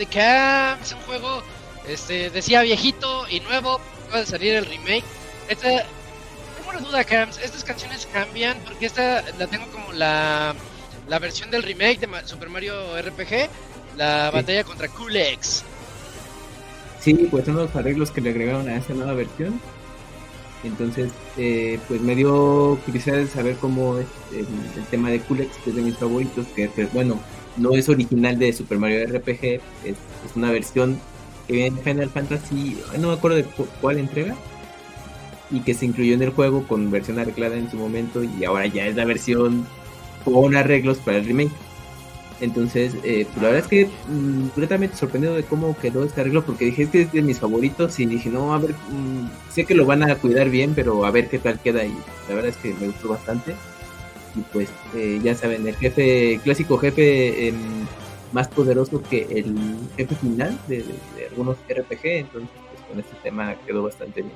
De Cam. Es un juego, este, decía viejito y nuevo. Acaba de salir el remake. Esta, tengo una duda, Cam. Estas canciones cambian porque esta la tengo como la, la versión del remake de Super Mario RPG. La Sí. batalla contra Kulex. Sí, pues son los arreglos que le agregaron a esta nueva versión. Entonces, eh, pues me dio curiosidad de saber cómo es el, el tema de Kulex, que es de mis favoritos, que, que, bueno, no es original de Super Mario RPG, es, una versión que viene de Final Fantasy, no me acuerdo de cu- cuál entrega, y que se incluyó en el juego con versión arreglada en su momento, y ahora ya es la versión con arreglos para el remake. Entonces, eh, pues la verdad es que mm, completamente sorprendido de cómo quedó este arreglo, porque dije, este es de mis favoritos y dije, no, a ver, mm, sé que lo van a cuidar bien, pero a ver qué tal queda y la verdad es que me gustó bastante. Y pues, eh, ya saben, el jefe, el clásico jefe em, más poderoso que el jefe final de, de- de algunos RPG, entonces pues con este tema quedó bastante bien.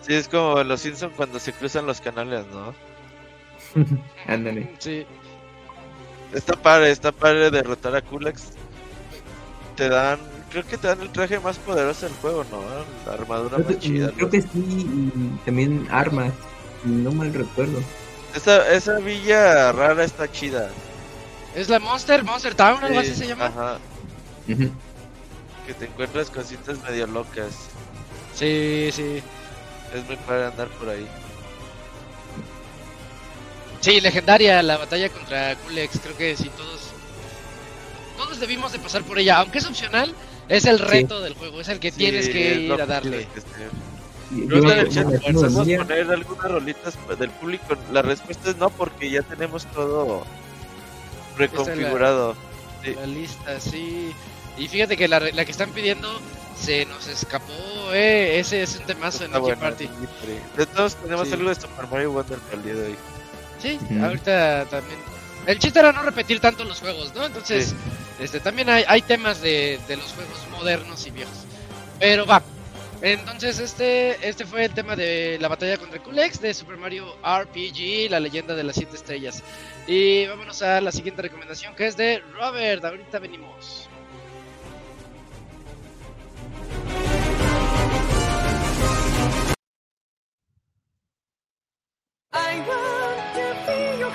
Sí, es como los Simpsons cuando se cruzan los canales, ¿no? Ándale. Sí. Está padre, está padre derrotar a Kulex. Te dan, creo que te dan el traje más poderoso del juego, ¿no? La armadura Creo más que, chida. creo ¿no? que sí, y también armas, no mal recuerdo. Esa, esa villa rara está chida. Es la Monster, Monster Town, algo Sí, así se llama. Ajá, que te encuentras cositas medio locas. Sí, sí. Es muy padre andar por ahí. Sí, legendaria la batalla contra Kulex. Creo que sí, todos. Todos debimos de pasar por ella. Aunque es opcional, es el reto del juego. Es el que tienes que ir a darle. que yo en el chat, la ¿podemos mía. poner algunas rolitas del público? La respuesta es no, porque ya tenemos todo preconfigurado. Sí. La lista, sí. Y fíjate que la, la que están pidiendo se nos escapó, eh. Ese es un temazo en bueno, Party. De todos tenemos Sí. algo de Super Mario Wonder para el día de hoy. Sí, ahorita también. El chiste era no repetir tanto los juegos, ¿no? Entonces, Sí. este también hay, hay temas de, de los juegos modernos y viejos. Pero va. Entonces, este, este fue el tema de la batalla contra Kulex de Super Mario RPG, la leyenda de las siete estrellas. Y vámonos a la siguiente recomendación que es de Robert. Ahorita venimos. I want to your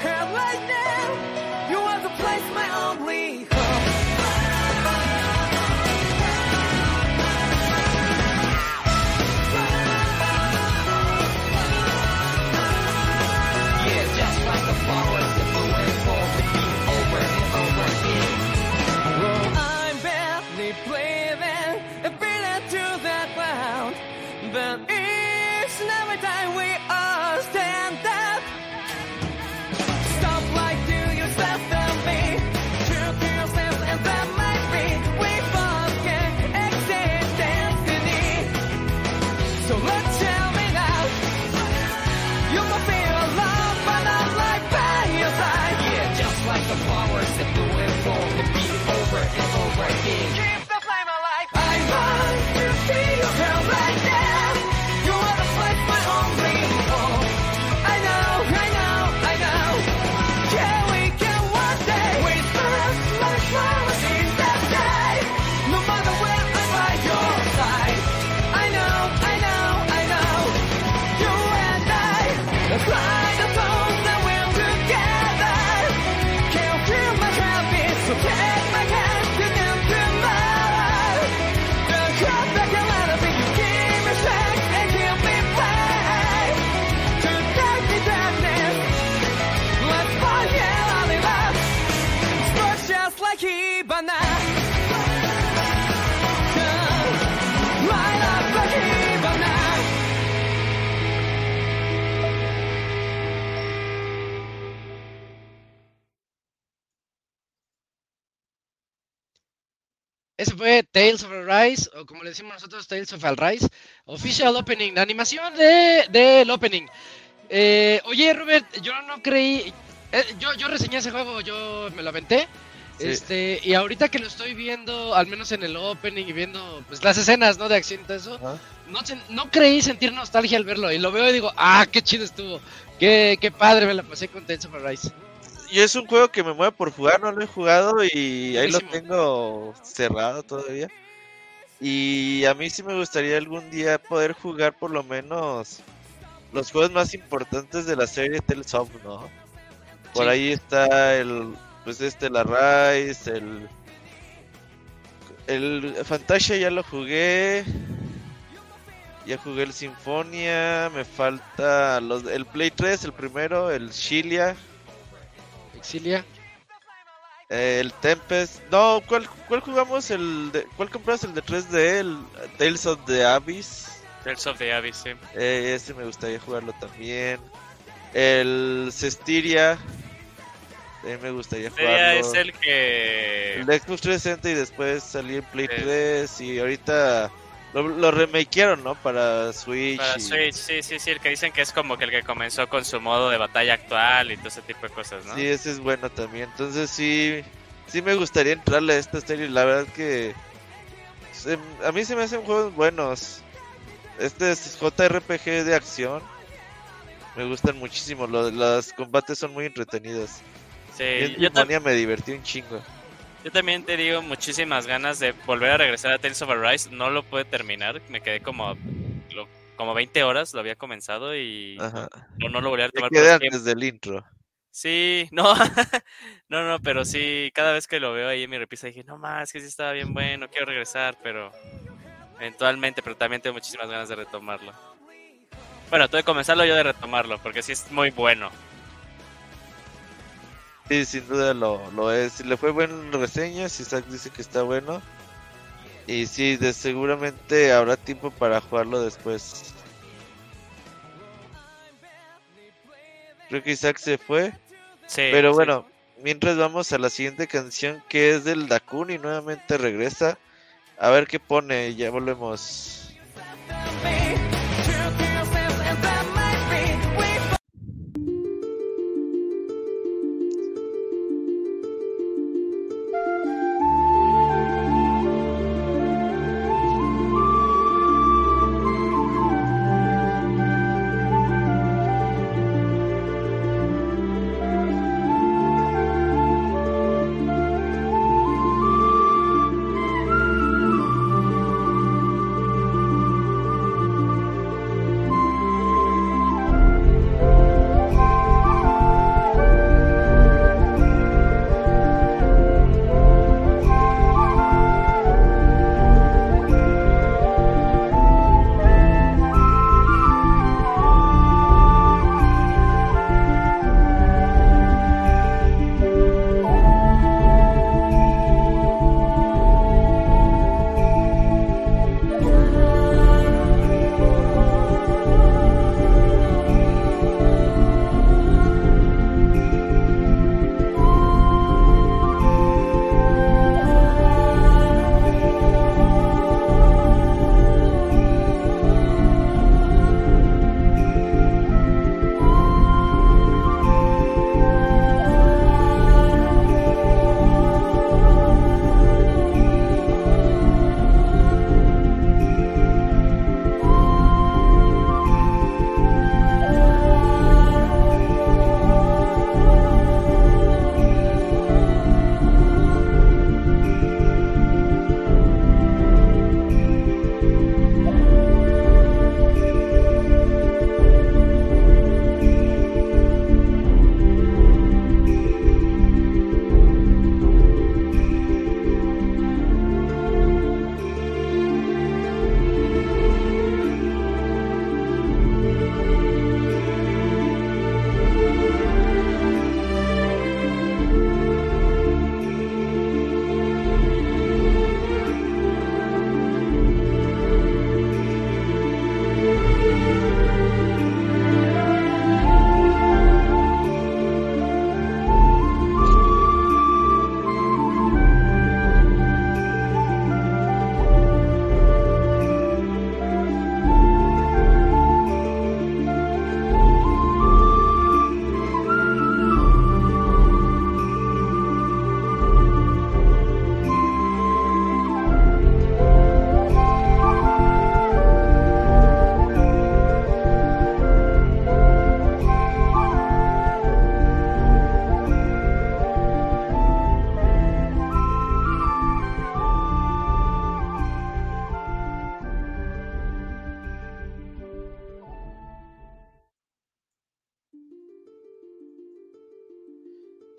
Ese fue Tales of Arise, o como le decimos nosotros, Tales of Arise, Official Opening, la animación de, del opening. Eh, oye, Robert, yo no creí. eh, yo, yo reseñé ese juego, yo me lo aventé. Sí. Este, y ahorita que lo estoy viendo, al menos en el opening y viendo pues las escenas, ¿no? De acción y todo eso, no, no creí sentir nostalgia al verlo. Y lo veo y digo, ah, qué chido estuvo. Qué, qué padre me la pasé con Tales of Arise. Yo es un juego que me mueve por jugar, no lo he jugado y ahí lo tengo cerrado todavía. Y a mí sí me gustaría algún día poder jugar por lo menos los juegos más importantes de la serie Tales of, ¿no? Por Sí. ahí está el, pues este, la Rise, el, el Fantasia ya lo jugué. Ya jugué el Sinfonia, me falta los, el Play 3, el primero, el Shilia, Exilia. eh, el Tempest. No, ¿cuál, cuál jugamos? El de, ¿Cuál compras el de 3D? El Tales of the Abyss. Tales of the Abyss, sí. Eh, ese me gustaría jugarlo también. El Cestiria. También me gustaría jugarlo. es el que... El de Xbox 360 y después salió en Play Sí. 3 y ahorita lo, lo remakearon, ¿no? Para Switch. Para y- Switch, sí, sí, sí, el que dicen que es como que el que comenzó con su modo de batalla actual y todo ese tipo de cosas, ¿no? Sí, ese es bueno también. Entonces sí, sí me gustaría entrarle a esta serie. La verdad que se- a mí se me hacen juegos buenos. Este es JRPG de acción. Me gustan muchísimo. Lo- los combates son muy entretenidos. Sí, yo, me divertí un chingo. Yo también te digo muchísimas ganas de volver a regresar a Tales of Arise. No lo pude terminar, me quedé como, lo- como 20 horas, lo había comenzado y no, no lo volví a Me tomar. quedé pero es que- antes del intro. Sí, no, no, no, pero sí, cada vez que lo veo ahí en mi repisa dije, no más, que sí estaba bien bueno, quiero regresar, pero eventualmente, pero también tengo muchísimas ganas de retomarlo. Bueno, tuve que comenzarlo yo de retomarlo, porque sí es muy bueno. Sí, sin duda lo, lo es. Le fue buenas reseñas. Isaac dice que está bueno. Y sí, de seguramente habrá tiempo para jugarlo después. Creo que Isaac se fue. Sí, Pero sí. bueno, mientras vamos a la siguiente canción que es del Dakuni. Nuevamente regresa. A ver qué pone. Ya volvemos.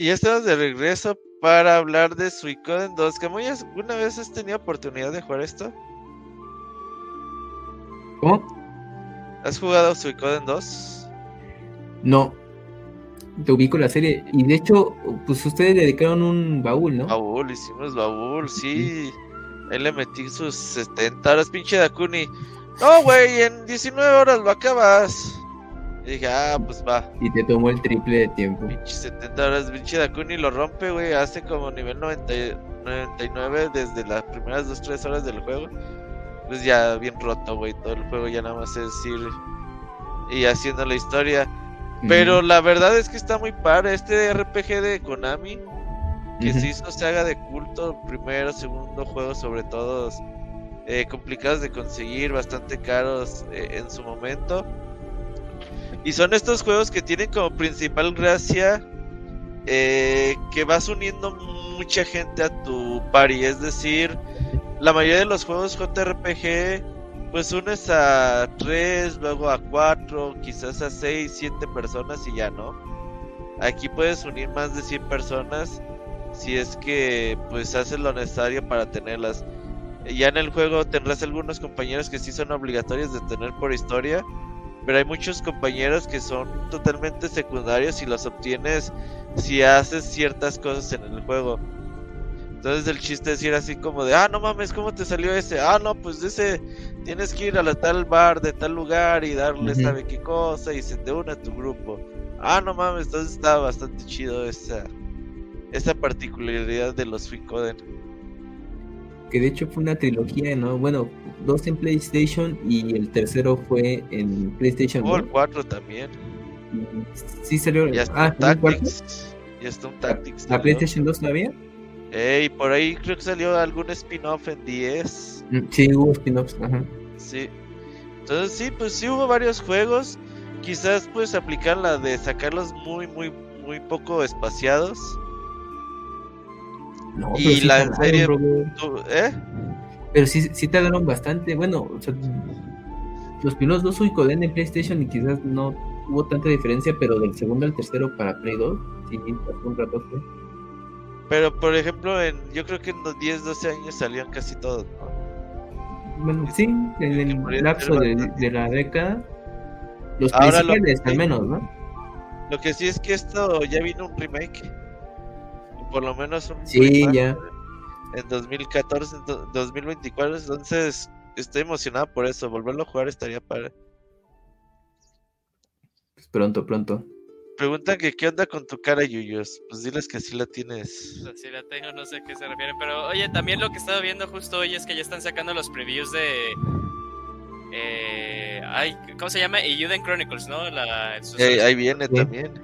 Y estamos de regreso para hablar de Suicoden 2. ¿Camuy, alguna vez has tenido oportunidad de jugar esto? ¿Cómo? ¿Has jugado Suicoden 2? No. Te ubico la serie. Y de hecho, pues ustedes le dedicaron un baúl, ¿no? Baúl, hicimos baúl, sí. Ahí le metí sus 70 horas, pinche Dakuni. No, güey, en 19 horas lo acabas. Y dije, ah, pues va. Y te tomó el triple de tiempo. Pinche 70 horas, pinche Dakuni lo rompe, güey. Hace como nivel 90, y- 99 desde las primeras 2-3 horas del juego. Pues ya bien roto, güey. Todo el juego ya nada más es ir y haciendo la historia. Pero la verdad es que está muy padre. Este RPG de Konami, que se hizo saga de culto, primero, segundo juego, sobre todo eh, complicados de conseguir, bastante caros eh, en su momento. Y son estos juegos que tienen como principal gracia eh, que vas uniendo mucha gente a tu party. Es decir, la mayoría de los juegos JRPG, pues unes a 3, luego a 4, quizás a 6, 7 personas y ya no. Aquí puedes unir más de 100 personas si es que pues haces lo necesario para tenerlas. Ya en el juego tendrás algunos compañeros que sí son obligatorios de tener por historia, pero hay muchos compañeros que son totalmente secundarios y los obtienes si haces ciertas cosas en el juego. Entonces el chiste es ir así como de, ah, no mames, ¿cómo te salió ese? Ah, no, pues ese tienes que ir a la tal bar de tal lugar y darle sabe qué cosa y se te une a tu grupo. Ah, no mames, entonces está bastante chido esa, esa particularidad de los Suicoden. Que de hecho fue una trilogía, ¿no? Bueno, dos en PlayStation y el tercero fue en PlayStation. Hubo el ¿no? 4 también. Y Sí salió. Ya está Ah, un. Tactics. Ya está un Tactics. ¿La. PlayStation 2 todavía? Ey, por ahí creo que salió algún spin-off en 10. Mm, Sí, hubo spin-offs. Ajá. Sí. Entonces sí, pues sí hubo varios juegos. Quizás pues aplicar la de sacarlos muy, muy, muy poco espaciados. No, Y sí la tardaron, serie- ¿Eh? Pero sí, sí tardaron bastante. Bueno, o sea, los primeros dos Suicoden en PlayStation y quizás no hubo tanta diferencia, pero del segundo al tercero para Play 2, sí, pasó un ratote. Pero por ejemplo, en, yo creo que en los 10, 12 años salían casi todos, ¿no? Bueno, sí, en el lapso de, de la década. Los Ahora lo principales, que- al menos, ¿no? Lo que sí es que esto ya vino un remake. Por lo menos un Sí, ya. En 2014, en do- 2024. Entonces estoy emocionado por eso. Volverlo a jugar estaría para. Pues pronto, pronto. Preguntan que qué onda con tu cara, Yuyos. Pues diles que así la tienes. Si la tengo, no sé a qué se refiere. Pero oye, también lo que estaba viendo justo hoy es que ya están sacando los previews de. Eh, ay, ¿cómo se llama? Euden Chronicles, ¿no? La, sus- Eh, ahí viene Sí. también.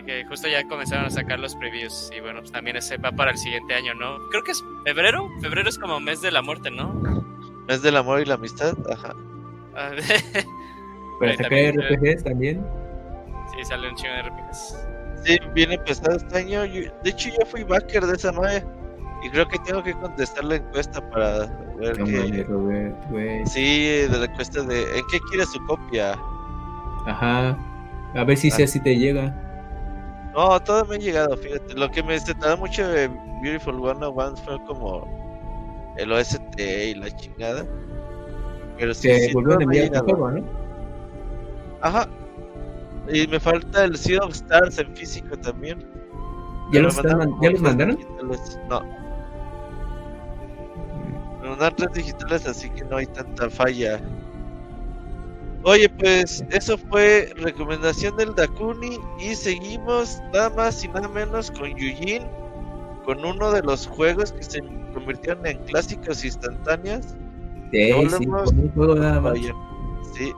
Así que justo ya comenzaron a sacar los previews. Y bueno, pues también ese va para el siguiente año, ¿no? Creo que es febrero. Febrero es como mes de la muerte, ¿no? Es del amor y la amistad. Ajá. Ah, Para sacar también, RPGs también. sí, sale un chingo de RPGs. Sí, viene pesado este año. Yo- de hecho, yo fui backer de esa madre. Y creo que tengo que contestar la encuesta para ver No que. mames, Robert, güey. Sí, de la encuesta de. ¿En qué quiere su copia? Ajá. A ver si Ah. así te llega. No, todo me ha llegado, fíjate. Lo que me tardó mucho de Beautiful 101 fue como el OST y la chingada. Pero sí, sí, volvieron a enviar llegado. juego, ¿no? Ajá. Y me falta el Sea of Stars en físico también. ¿Ya los, mandaron man- ¿Ya los mandaron? digitales. No. Me mandaron tres digitales, así que no hay tanta falla. Oye, pues eso fue recomendación del Dakuni y seguimos nada más y nada menos con Yujin, con uno de los juegos que se convirtieron en clásicos instantáneos. Sí, con un juego nada más. Sí.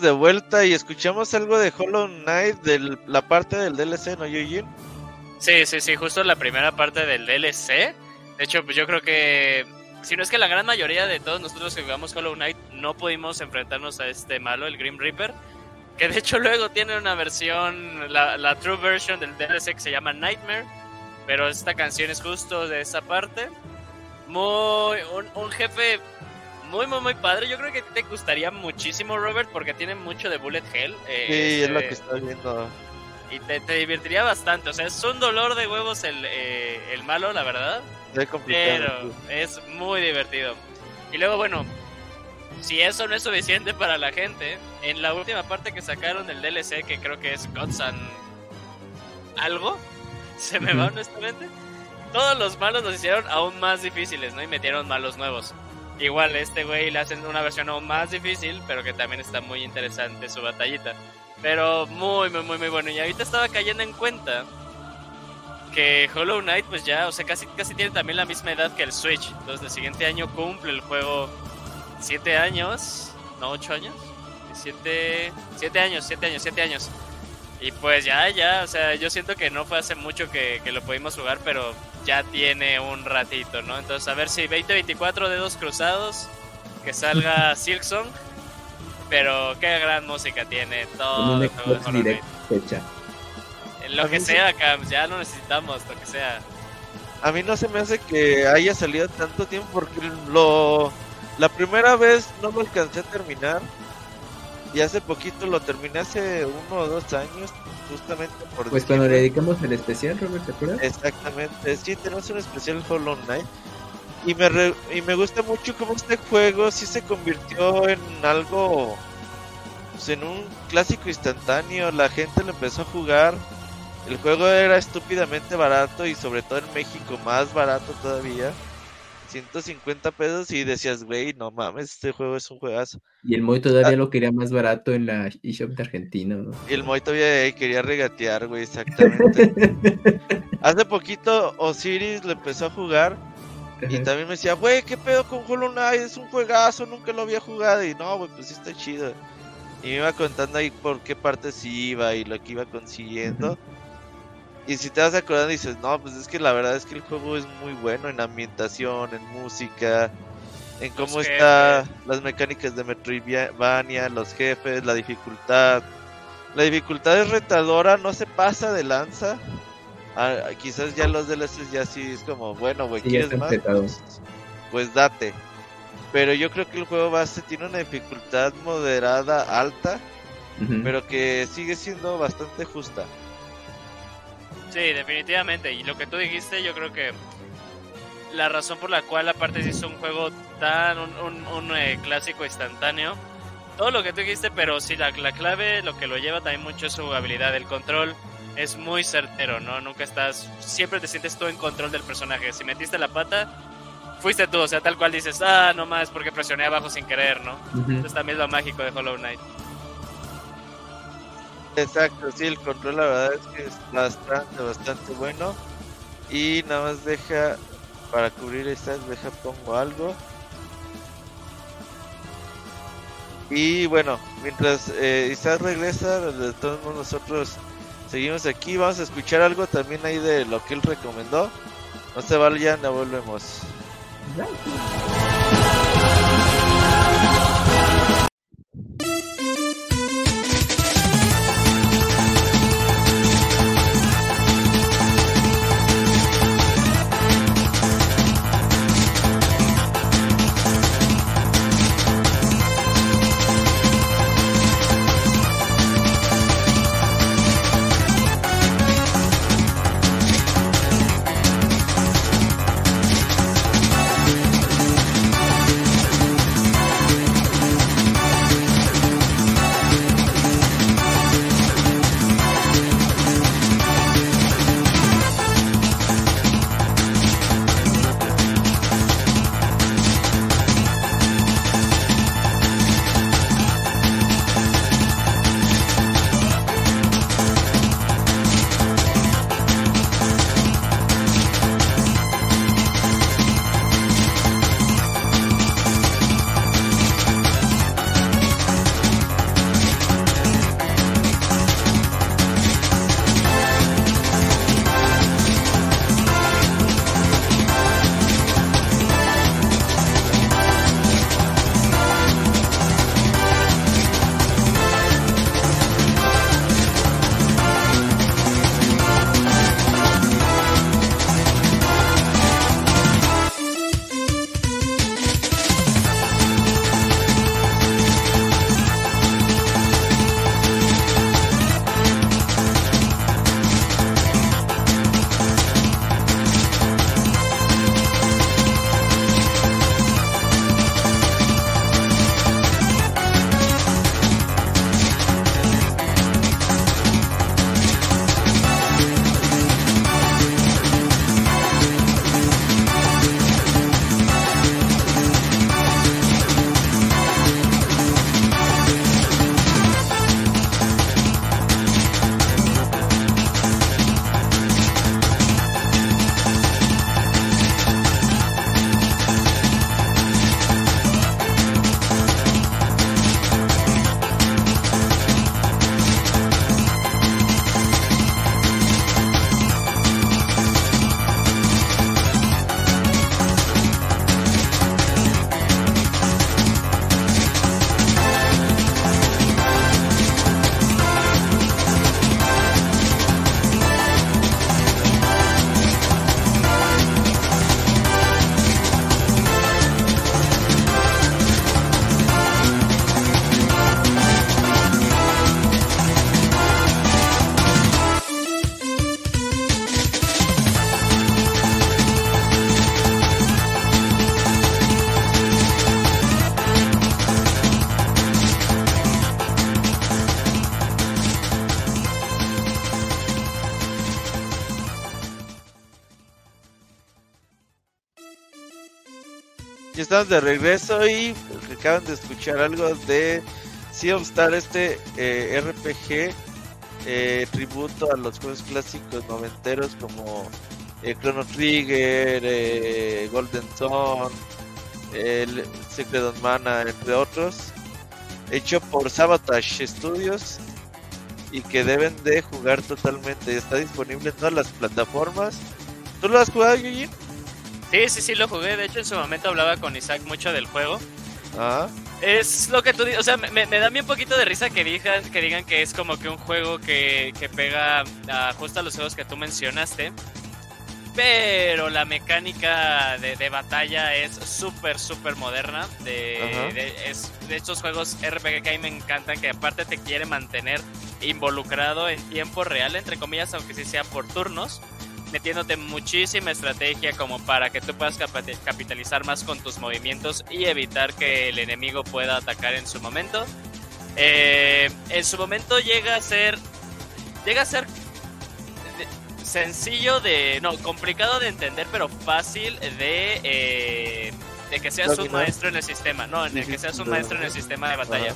De vuelta y escuchamos algo de Hollow Knight, de la parte del DLC, ¿no, Yujin? Sí, sí, sí, justo la primera parte del DLC. De hecho, pues yo creo que, si no es que la gran mayoría de todos nosotros que jugamos Hollow Knight no pudimos enfrentarnos a este malo, el Grim Reaper. Que de hecho luego tiene una versión, la, la true version del DLC que se llama Nightmare. Pero esta canción es justo de esa parte. Muy, un jefe muy, muy, muy padre. Yo creo que te gustaría muchísimo, Robert, porque tiene mucho de Bullet Hell. eh, Sí, es lo este, que está viendo. Y te, te divertiría bastante. O sea, es un dolor de huevos el, eh, el malo, la verdad. Es complicado. Pero es muy divertido. Y luego, bueno, si eso no es suficiente para la gente, en la última parte que sacaron del DLC, que creo que es Gods and algo, se me va honestamente. Todos los malos los hicieron aún más difíciles, ¿no? Y metieron malos nuevos. Igual, este güey le hacen una versión aún más difícil, pero que también está muy interesante su batallita. Pero muy, muy, muy, muy bueno. Y ahorita estaba cayendo en cuenta que Hollow Knight, pues ya, o sea, casi, casi tiene también la misma edad que el Switch. Entonces, el siguiente año cumple el juego 7 años, no 8 años, 7 siete años, 7 años, 7 años. Y pues ya, ya, o sea, yo siento que no fue hace mucho que, que lo pudimos jugar, pero ya tiene un ratito, ¿no? Entonces, a ver si 2024 dedos cruzados, que salga Silksong. Pero qué gran música tiene todo el juego de Xbox Hollow Knight. Direct fecha. Lo que sea, Cams, ya lo necesitamos, lo que sea. A mí no se me hace que haya salido tanto tiempo porque lo la primera vez no lo alcancé a terminar y hace poquito lo terminé hace uno o dos años justamente por Pues cuando le dedicamos el especial, Robert, ¿te acuerdas? Exactamente, sí, tenemos un especial Hollow Knight. Y me, re- y me gusta mucho cómo este juego sí se convirtió en algo, pues en un clásico instantáneo. La gente lo empezó a jugar. El juego era estúpidamente barato y sobre todo en México más barato todavía. 150 pesos y decías, güey, no mames, este juego es un juegazo. Y el Moy todavía lo quería más barato en la eShop de Argentina, ¿no? Y el Moy todavía quería regatear, güey, exactamente. Hace poquito Osiris lo empezó a jugar Y también me decía, güey, ¿qué pedo con Hollow Knight? Es un juegazo, nunca lo había jugado. Y no, güey, pues sí está chido. Y me iba contando ahí por qué partes iba y lo que iba consiguiendo. Y si te vas acordando dices, no, pues es que la verdad es que el juego es muy bueno en ambientación, en música, en cómo Los está las mecánicas de Metroidvania, los jefes, la dificultad. La dificultad es retadora, no se pasa de lanza. Ah, quizás ya los DLCs ya sí es como, bueno, güey, Sí, ¿quieres están más? Pues, pues date. Pero yo creo que el juego base tiene una dificultad moderada, alta, pero que sigue siendo bastante justa. Sí, definitivamente. Y lo que tú dijiste, yo creo que la razón por la cual aparte se hizo un juego tan, un, un- un, eh, clásico instantáneo, todo lo que tú dijiste, pero sí, la, la clave, lo que lo lleva también mucho es su habilidad, el control es muy certero, ¿no? Nunca estás, siempre te sientes tú en control del personaje. Si metiste la pata, fuiste tú, o sea, tal cual dices, ah, no más, porque presioné abajo sin querer, ¿no? Ujú. Entonces también lo mágico de Hollow Knight. Exacto, sí, el control la verdad es que es bastante, bastante bueno. Y nada más deja, para cubrir estas, deja pongo algo. Y bueno, mientras eh, Isaac regresa, todos nosotros seguimos aquí. Vamos a escuchar algo también ahí de lo que él recomendó. No se vayan, ya volvemos. Thank estamos de regreso y acaban de escuchar algo de Sea of Star, este eh, RPG eh, tributo a los juegos clásicos noventeros como eh, Chrono Trigger, Golden Sun, el Secret of Mana, entre otros, hecho por Sabotage Studios y que deben de jugar totalmente. Está disponible en todas las plataformas. ¿Tú lo has jugado, Yuji? Sí, sí, sí, lo jugué. De hecho, en su momento hablaba con Isaac mucho del juego. Ah, Es lo que tú dices, o sea, me, me da a mí un poquito de risa que digan que, digan que es como que un juego que, que pega a, justo a los juegos que tú mencionaste. Pero la mecánica de, de batalla es súper, súper moderna. De, Ajá. de, es, de estos juegos RPG que a mí me encantan, que aparte te quiere mantener involucrado en tiempo real, entre comillas, aunque sí sea por turnos metiéndote muchísima estrategia como para que tú puedas capitalizar más con tus movimientos y evitar que el enemigo pueda atacar en su momento. Eh, en su momento llega a ser llega a ser sencillo de no complicado de entender pero fácil de eh, de que seas un maestro en el sistema no en el que seas un maestro en el sistema de batalla.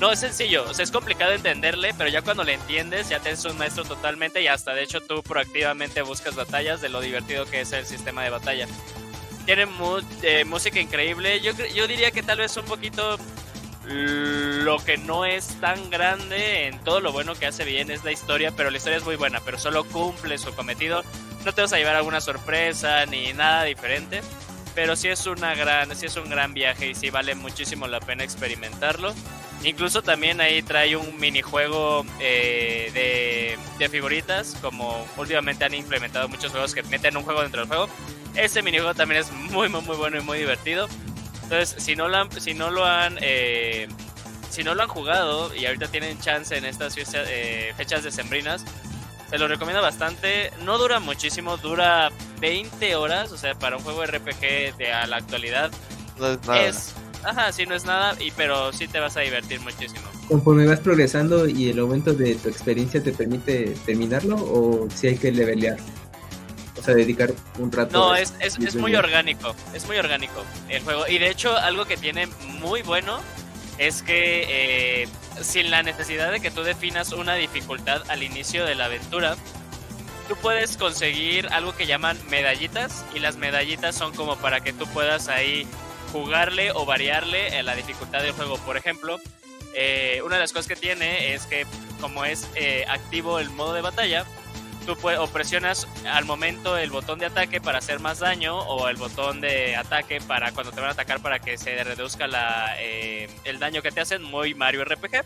No, es sencillo, o sea, es complicado entenderle, pero ya cuando le entiendes, ya te es un maestro totalmente y hasta de hecho tú proactivamente buscas batallas de lo divertido que es el sistema de batalla. Tiene eh, música increíble, yo, yo diría que tal vez un poquito lo que no es tan grande en todo lo bueno que hace bien es la historia, pero la historia es muy buena, pero solo cumple su cometido. No te vas a llevar alguna sorpresa ni nada diferente, pero sí es una gran, sí es un gran viaje y sí vale muchísimo la pena experimentarlo. Incluso también ahí trae un minijuego eh, de, de figuritas, como últimamente han implementado muchos juegos que meten un juego dentro del juego. Ese minijuego también es muy, muy, muy bueno y muy divertido. Entonces, si no lo han, si no lo han, eh, si no lo han jugado y ahorita tienen chance en estas fiestas, eh, fechas decembrinas, se lo recomiendo bastante. No dura muchísimo, dura 20 horas, o sea, para un juego RPG de a la actualidad no es nada. es, ajá, sí no es nada, y pero sí te vas a divertir muchísimo. Conforme vas progresando y el aumento de tu experiencia te permite terminarlo o si hay que levelear. O sea, dedicar un rato. No, es, es, es muy orgánico, es muy orgánico el juego. Y de hecho, algo que tiene muy bueno es que eh, sin la necesidad de que tú definas una dificultad al inicio de la aventura, tú puedes conseguir algo que llaman medallitas y las medallitas son como para que tú puedas ahí jugarle o variarle en la dificultad del juego. Por ejemplo, eh, una de las cosas que tiene es que como es eh, activo el modo de batalla, tú pue- o presionas al momento el botón de ataque para hacer más daño o el botón de ataque para cuando te van a atacar para que se reduzca la, eh, el daño que te hacen, muy Mario RPG.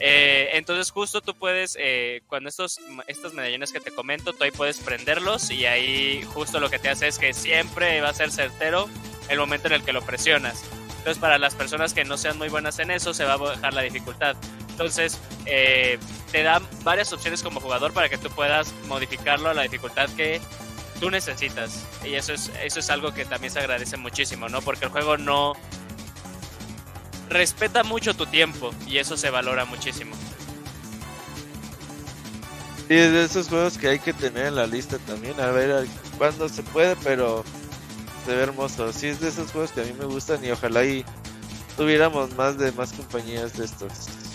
Eh, entonces justo tú puedes, eh, cuando estos, estos medallones que te comento, tú ahí puedes prenderlos y ahí justo lo que te hace es que siempre va a ser certero el momento en el que lo presionas. Entonces para las personas que no sean muy buenas en eso, se va a bajar la dificultad. Entonces eh, te dan varias opciones como jugador para que tú puedas modificarlo a la dificultad que tú necesitas. Y eso es, eso es algo que también se agradece muchísimo, ¿no? Porque el juego no respeta mucho tu tiempo y eso se valora muchísimo. Sí, es de esos juegos que hay que tener en la lista también. A ver cuándo se puede, pero se ve hermoso. Sí, es de esos juegos que a mí me gustan y ojalá y tuviéramos más de más compañías de estos.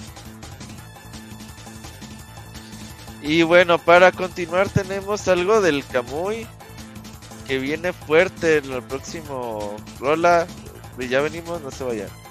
Y bueno, para continuar tenemos algo del Kamui que viene fuerte en el próximo Rola. Ya venimos, no se vayan.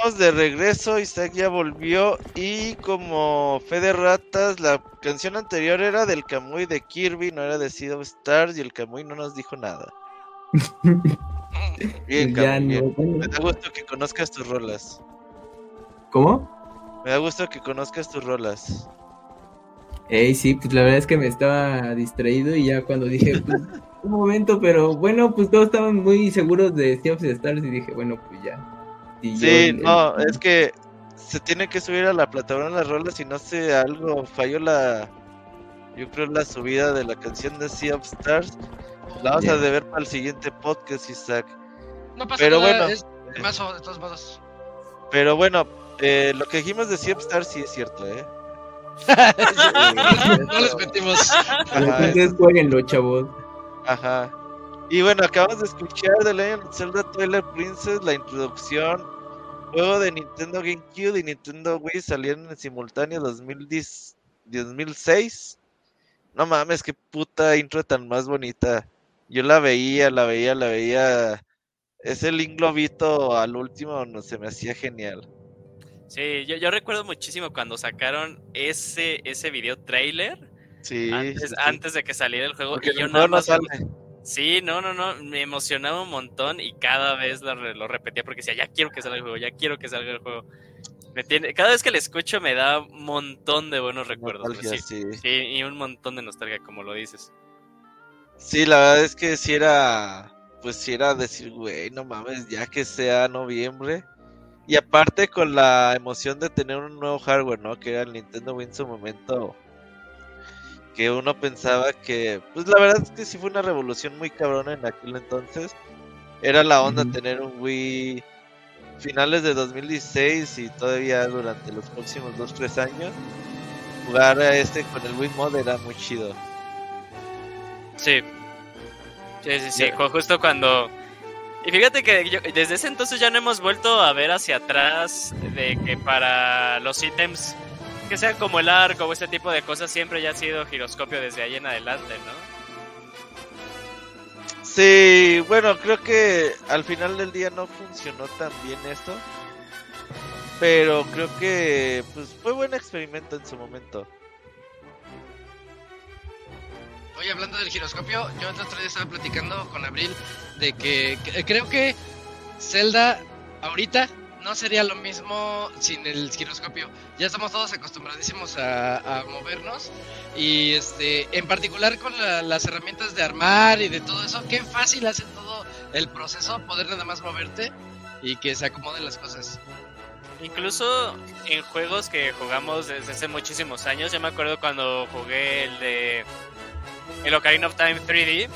Estamos de regreso, Isaac ya volvió y como fe de ratas, la canción anterior era del Kamui de Kirby, no era de of Stars y el Kamui no nos dijo nada. Bien, no, bueno. Me da gusto que conozcas tus rolas. ¿Cómo? Me da gusto que conozcas tus rolas. Ey, sí, pues la verdad es que me estaba distraído y ya cuando dije, pues, un momento, pero bueno, pues todos estaban muy seguros de Sea of Stars y dije, bueno, pues ya. Yo, Sí, el- no, el- es que se tiene que subir a la plataforma las rolas y no sé, algo falló la. Yo creo la subida de la canción de Sea of Stars. La vamos Ya. a deber para el siguiente podcast, Isaac. No pasa Pero nada, bueno. es temazo, de todos modos. Pero bueno, eh, lo que dijimos de Sea of Stars sí es cierto, ¿eh? no les Ajá, Entonces jueguenlo, chavos. Ajá. Y bueno, acabamos de escuchar The Legend of Zelda Twilight Princess, la introducción. Juego de Nintendo GameCube y Nintendo Wii salieron en simultáneo 2010, 2006. No mames, qué puta intro tan más bonita. Yo la veía, la veía, la veía. Ese link globito al último no se me hacía genial. Sí, yo, yo recuerdo muchísimo cuando sacaron ese, ese video trailer Sí. antes, sí, sí. antes de que saliera el juego. Porque y yo el nada no más sale. Sí, no, no, no, me emocionaba un montón y cada vez lo, re- lo repetía porque decía, ya quiero que salga el juego, ya quiero que salga el juego. Me tiene, cada vez que le escucho me da un montón de buenos recuerdos. Nostalgia, Sí, sí. sí, y un montón de nostalgia, como lo dices. Sí, la verdad es que si era, pues si era decir, güey, no mames, ya que sea noviembre. Y aparte con la emoción de tener un nuevo hardware, ¿no? Que era el Nintendo Wii en su momento. Que uno pensaba que, pues la verdad es que sí fue una revolución muy cabrona en aquel entonces. Era la onda tener un Wii finales de 2016 y todavía durante los próximos 2-3 años. Jugar a este con el Wii Mod era muy chido. Sí. Sí, sí, sí, justo cuando... Y fíjate que yo- desde ese entonces ya no hemos vuelto a ver hacia atrás de que para los ítems que sean como el arco o este tipo de cosas siempre ya ha sido giroscopio desde ahí en adelante, ¿no? Sí, bueno, creo que al final del día no funcionó tan bien esto. Pero creo que pues fue buen experimento en su momento. Oye, hablando del giroscopio, yo el otro día estaba platicando con Abril de que, que- creo que Zelda ahorita no sería lo mismo sin el giroscopio. Ya estamos todos acostumbradísimos a, a movernos y este, en particular con la- las herramientas de armar y de todo eso, qué fácil hace todo el proceso poder nada más moverte y que se acomoden las cosas. Incluso en juegos que jugamos desde hace muchísimos años, yo me acuerdo cuando jugué el de el Ocarina of Time 3D,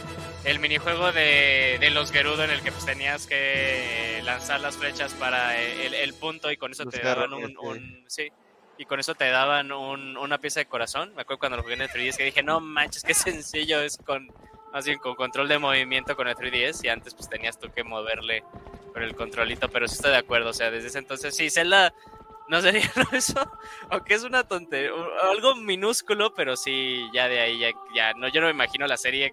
el minijuego de, de los Gerudo en el que pues, tenías que lanzar las flechas para el, el punto y con eso Los te daban un- sí, y con eso te daban un- una pieza de corazón. Me acuerdo cuando lo jugué en el 3DS que dije, no manches, qué sencillo es con más bien con control de movimiento con el 3DS y antes pues tenías tú que moverle con el controlito, pero sí estoy de acuerdo, o sea, desde ese entonces sí, Zelda no sería eso, aunque es una tontería, algo minúsculo, pero sí, ya de ahí, ya, ya no, yo no me imagino la serie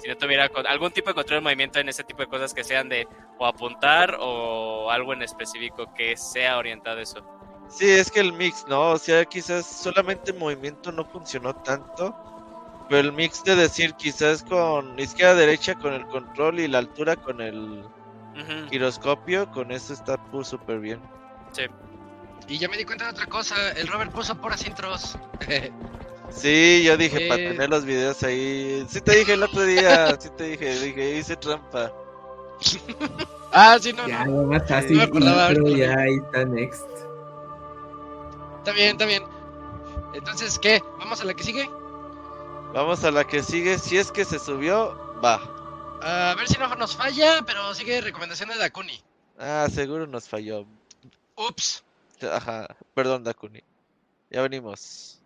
si no tuviera algún tipo de control de movimiento en ese tipo de cosas que sean de o apuntar o algo en específico que sea orientado a eso. Sí, es que el mix, ¿no? O sea, quizás solamente movimiento no funcionó tanto. Pero el mix de decir quizás con izquierda derecha con el control y la altura con el giroscopio, con eso está súper bien. sí. Y ya me di cuenta de otra cosa, el Robert puso puras intros. Sí, yo dije, para Eh. tener los videos ahí. Sí te dije el otro día, sí te dije, dije, hice trampa. ah, sí, no, Ya, no. más No así, me acordaba, intro, ahorita lo ya ahí está next. Está bien, está bien. Entonces, ¿qué? ¿Vamos a la que sigue? Vamos a la que sigue, si es que se subió, va. A ver si no nos falla, pero sigue recomendaciones de Akuni. Ah, seguro nos falló. Ups. Ajá, perdón, Dakuni. Ya venimos.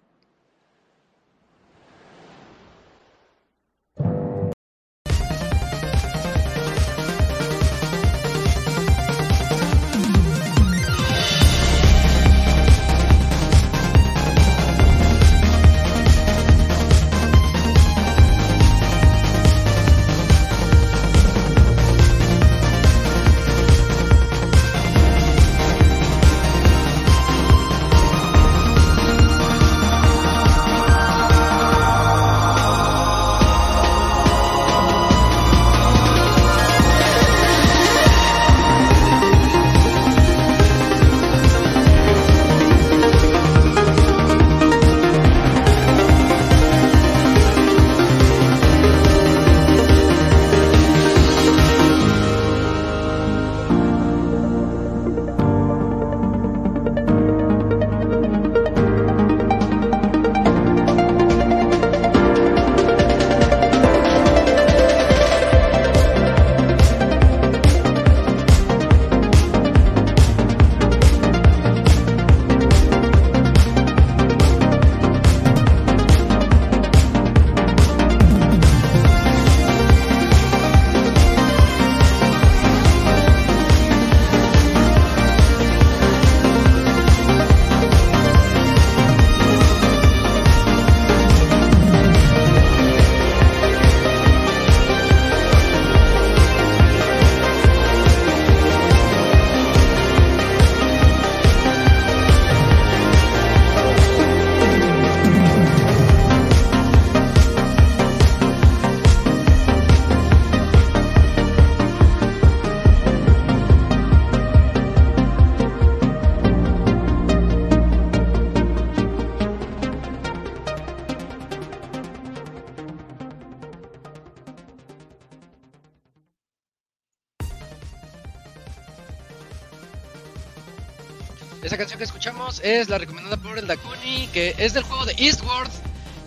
Esa canción que escuchamos es la recomendada por el Dakuni, que es del juego de Eastward.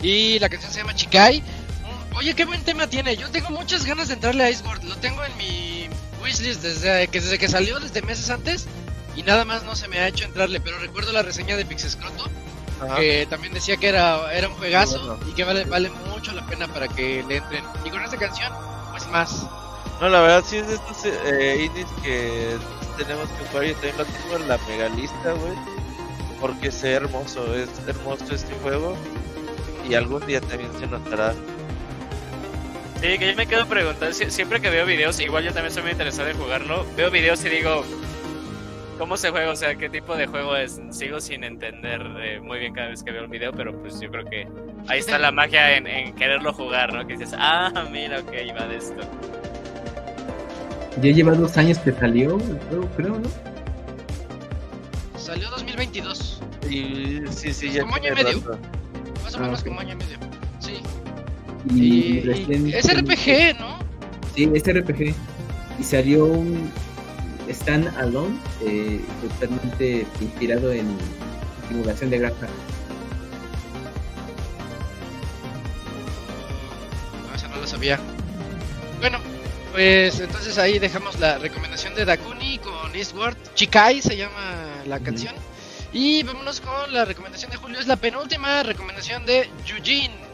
Y la canción se llama Chikai. Mm, Oye, qué buen tema tiene. Yo tengo muchas ganas de entrarle a Eastward. Lo tengo en mi wishlist desde que, desde que salió, desde meses antes. Y nada más no se me ha hecho entrarle. Pero recuerdo la reseña de Pixescroto. Ajá. Que también decía que era, era un juegazo. Bueno. Y que vale, vale mucho la pena para que le entren. Y con esta canción, pues más. No, la verdad sí es de estos eh, indies que tenemos que jugar. Yo también lo tengo en la mega lista, güey. Porque es hermoso, es hermoso este juego. Y algún día también se notará. Sí, que yo me quedo preguntando, sie- siempre que veo videos, igual yo también soy muy interesado en jugarlo, veo videos y digo, ¿cómo se juega? O sea, ¿qué tipo de juego es? Sigo sin entender eh, muy bien cada vez que veo el video, pero pues yo creo que ahí está la magia en, en quererlo jugar, ¿no? Que dices, ah, mira, ok, va de esto. Ya lleva dos años que salió el juego, creo, ¿no? Salió 2022. Y sí, sí, ya Como año y medio. rato. Más o Ah, menos ok. como año y medio. Sí. Y, Y, recién- y es RPG, ¿no? Sí, es RPG. Y salió un Stand Alone, eh, totalmente inspirado en simulación de granja. No, esa no lo sabía. Pues entonces ahí dejamos la recomendación de Dakuni con Eastward. Chikai se llama la canción. Y vámonos con la recomendación de Julio. Es la penúltima recomendación de Yujin.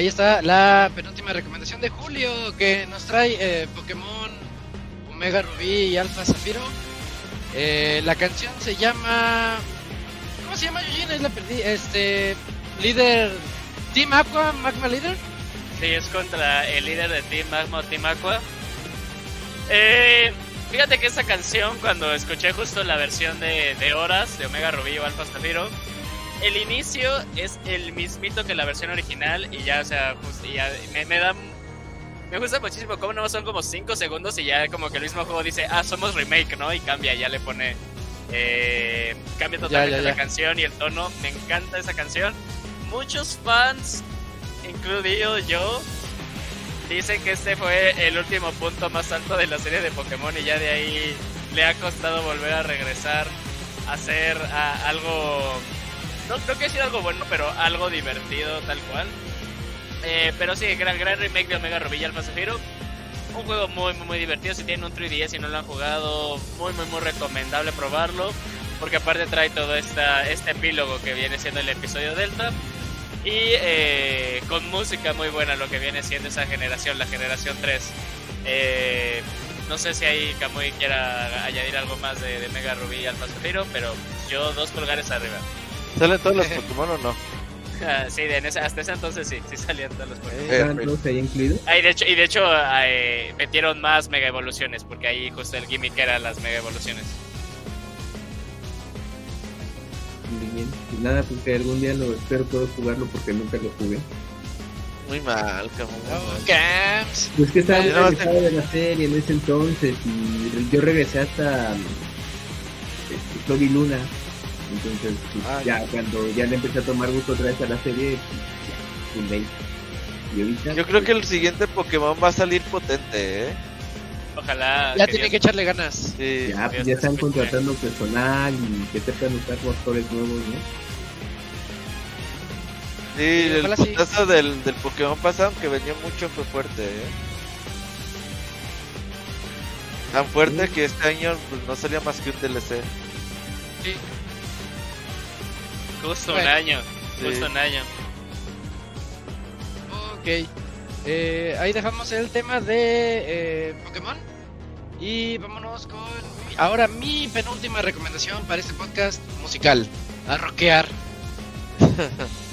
Ahí está la penúltima recomendación de Julio que nos trae eh, Pokémon Omega Rubí y Alpha Zafiro. Eh, la canción se llama ¿Cómo se llama Eugene? Es la perdí. Este. Líder. Team Aqua, Magma Leader. Sí, es contra el líder de Team Magma Team Aqua. Eh, fíjate que esta canción, cuando escuché justo la versión de, Horas de Omega Rubí o Alpha Zafiro, el inicio es el mismito que la versión original y ya, o sea, y ya me, me da... Me gusta muchísimo cómo no son como 5 segundos y ya como que el mismo juego dice, ah, somos remake, ¿no? Y cambia, ya le pone... eh, cambia totalmente ya, la canción y el tono. Me encanta esa canción. Muchos fans, incluido yo, dicen que este fue el último punto más alto de la serie de Pokémon y ya de ahí le ha costado volver a regresar a hacer a- algo no creo que decir algo bueno, pero algo divertido tal cual. Eh, pero sí, gran, gran remake de Omega Rubí y Alpha Zafiro. Un juego muy, muy, muy divertido. Si tienen un 3DS y no lo han jugado, muy, muy, muy recomendable probarlo. Porque aparte trae todo esta, este epílogo que viene siendo el episodio Delta. Y eh, con música muy buena, lo que viene siendo esa generación, la generación 3. Eh, no sé si ahí Kamui quiera añadir algo más de, de Mega Rubí y Alpha Zafiro, pero yo dos pulgares arriba. ¿Salen todos los Pokémon o no? Ah, sí, de en ese- hasta ese entonces sí, sí salían todos los Pokémon. Eh, ¿Estaban todos ahí incluidos? Ah, y de hecho, y de hecho eh, metieron más mega evoluciones, porque ahí justo el gimmick era las mega evoluciones. Muy bien. Y nada, pues que algún día lo espero puedo jugarlo porque nunca lo jugué. Muy mal, cabrón. Oh. Camps. Pues que estaba muy no alejado de la serie en ese entonces y yo regresé hasta este, Toby Luna. Entonces, pues, Ah, ya cuando ya le empecé a tomar gusto otra vez a la serie, pues, ya, un 20. Y ahorita, Yo creo que el siguiente Pokémon va a salir potente, ¿eh? Ojalá. Ya tiene que echarle ganas. Sí. ya, pues, Dios ya te están escuche. contratando personal y que sepan usar motores nuevos, ¿no? Sí, el sí. putazo del, del Pokémon pasado, que venía mucho, fue fuerte, ¿eh? Tan fuerte que este año pues, no salía más que un DLC. Sí. Justo Bueno. un año. Sí. Justo un año. Ok. Eh, ahí dejamos el tema de eh, Pokémon. Y vámonos con mi- ahora mi penúltima recomendación para este podcast musical. A rockear.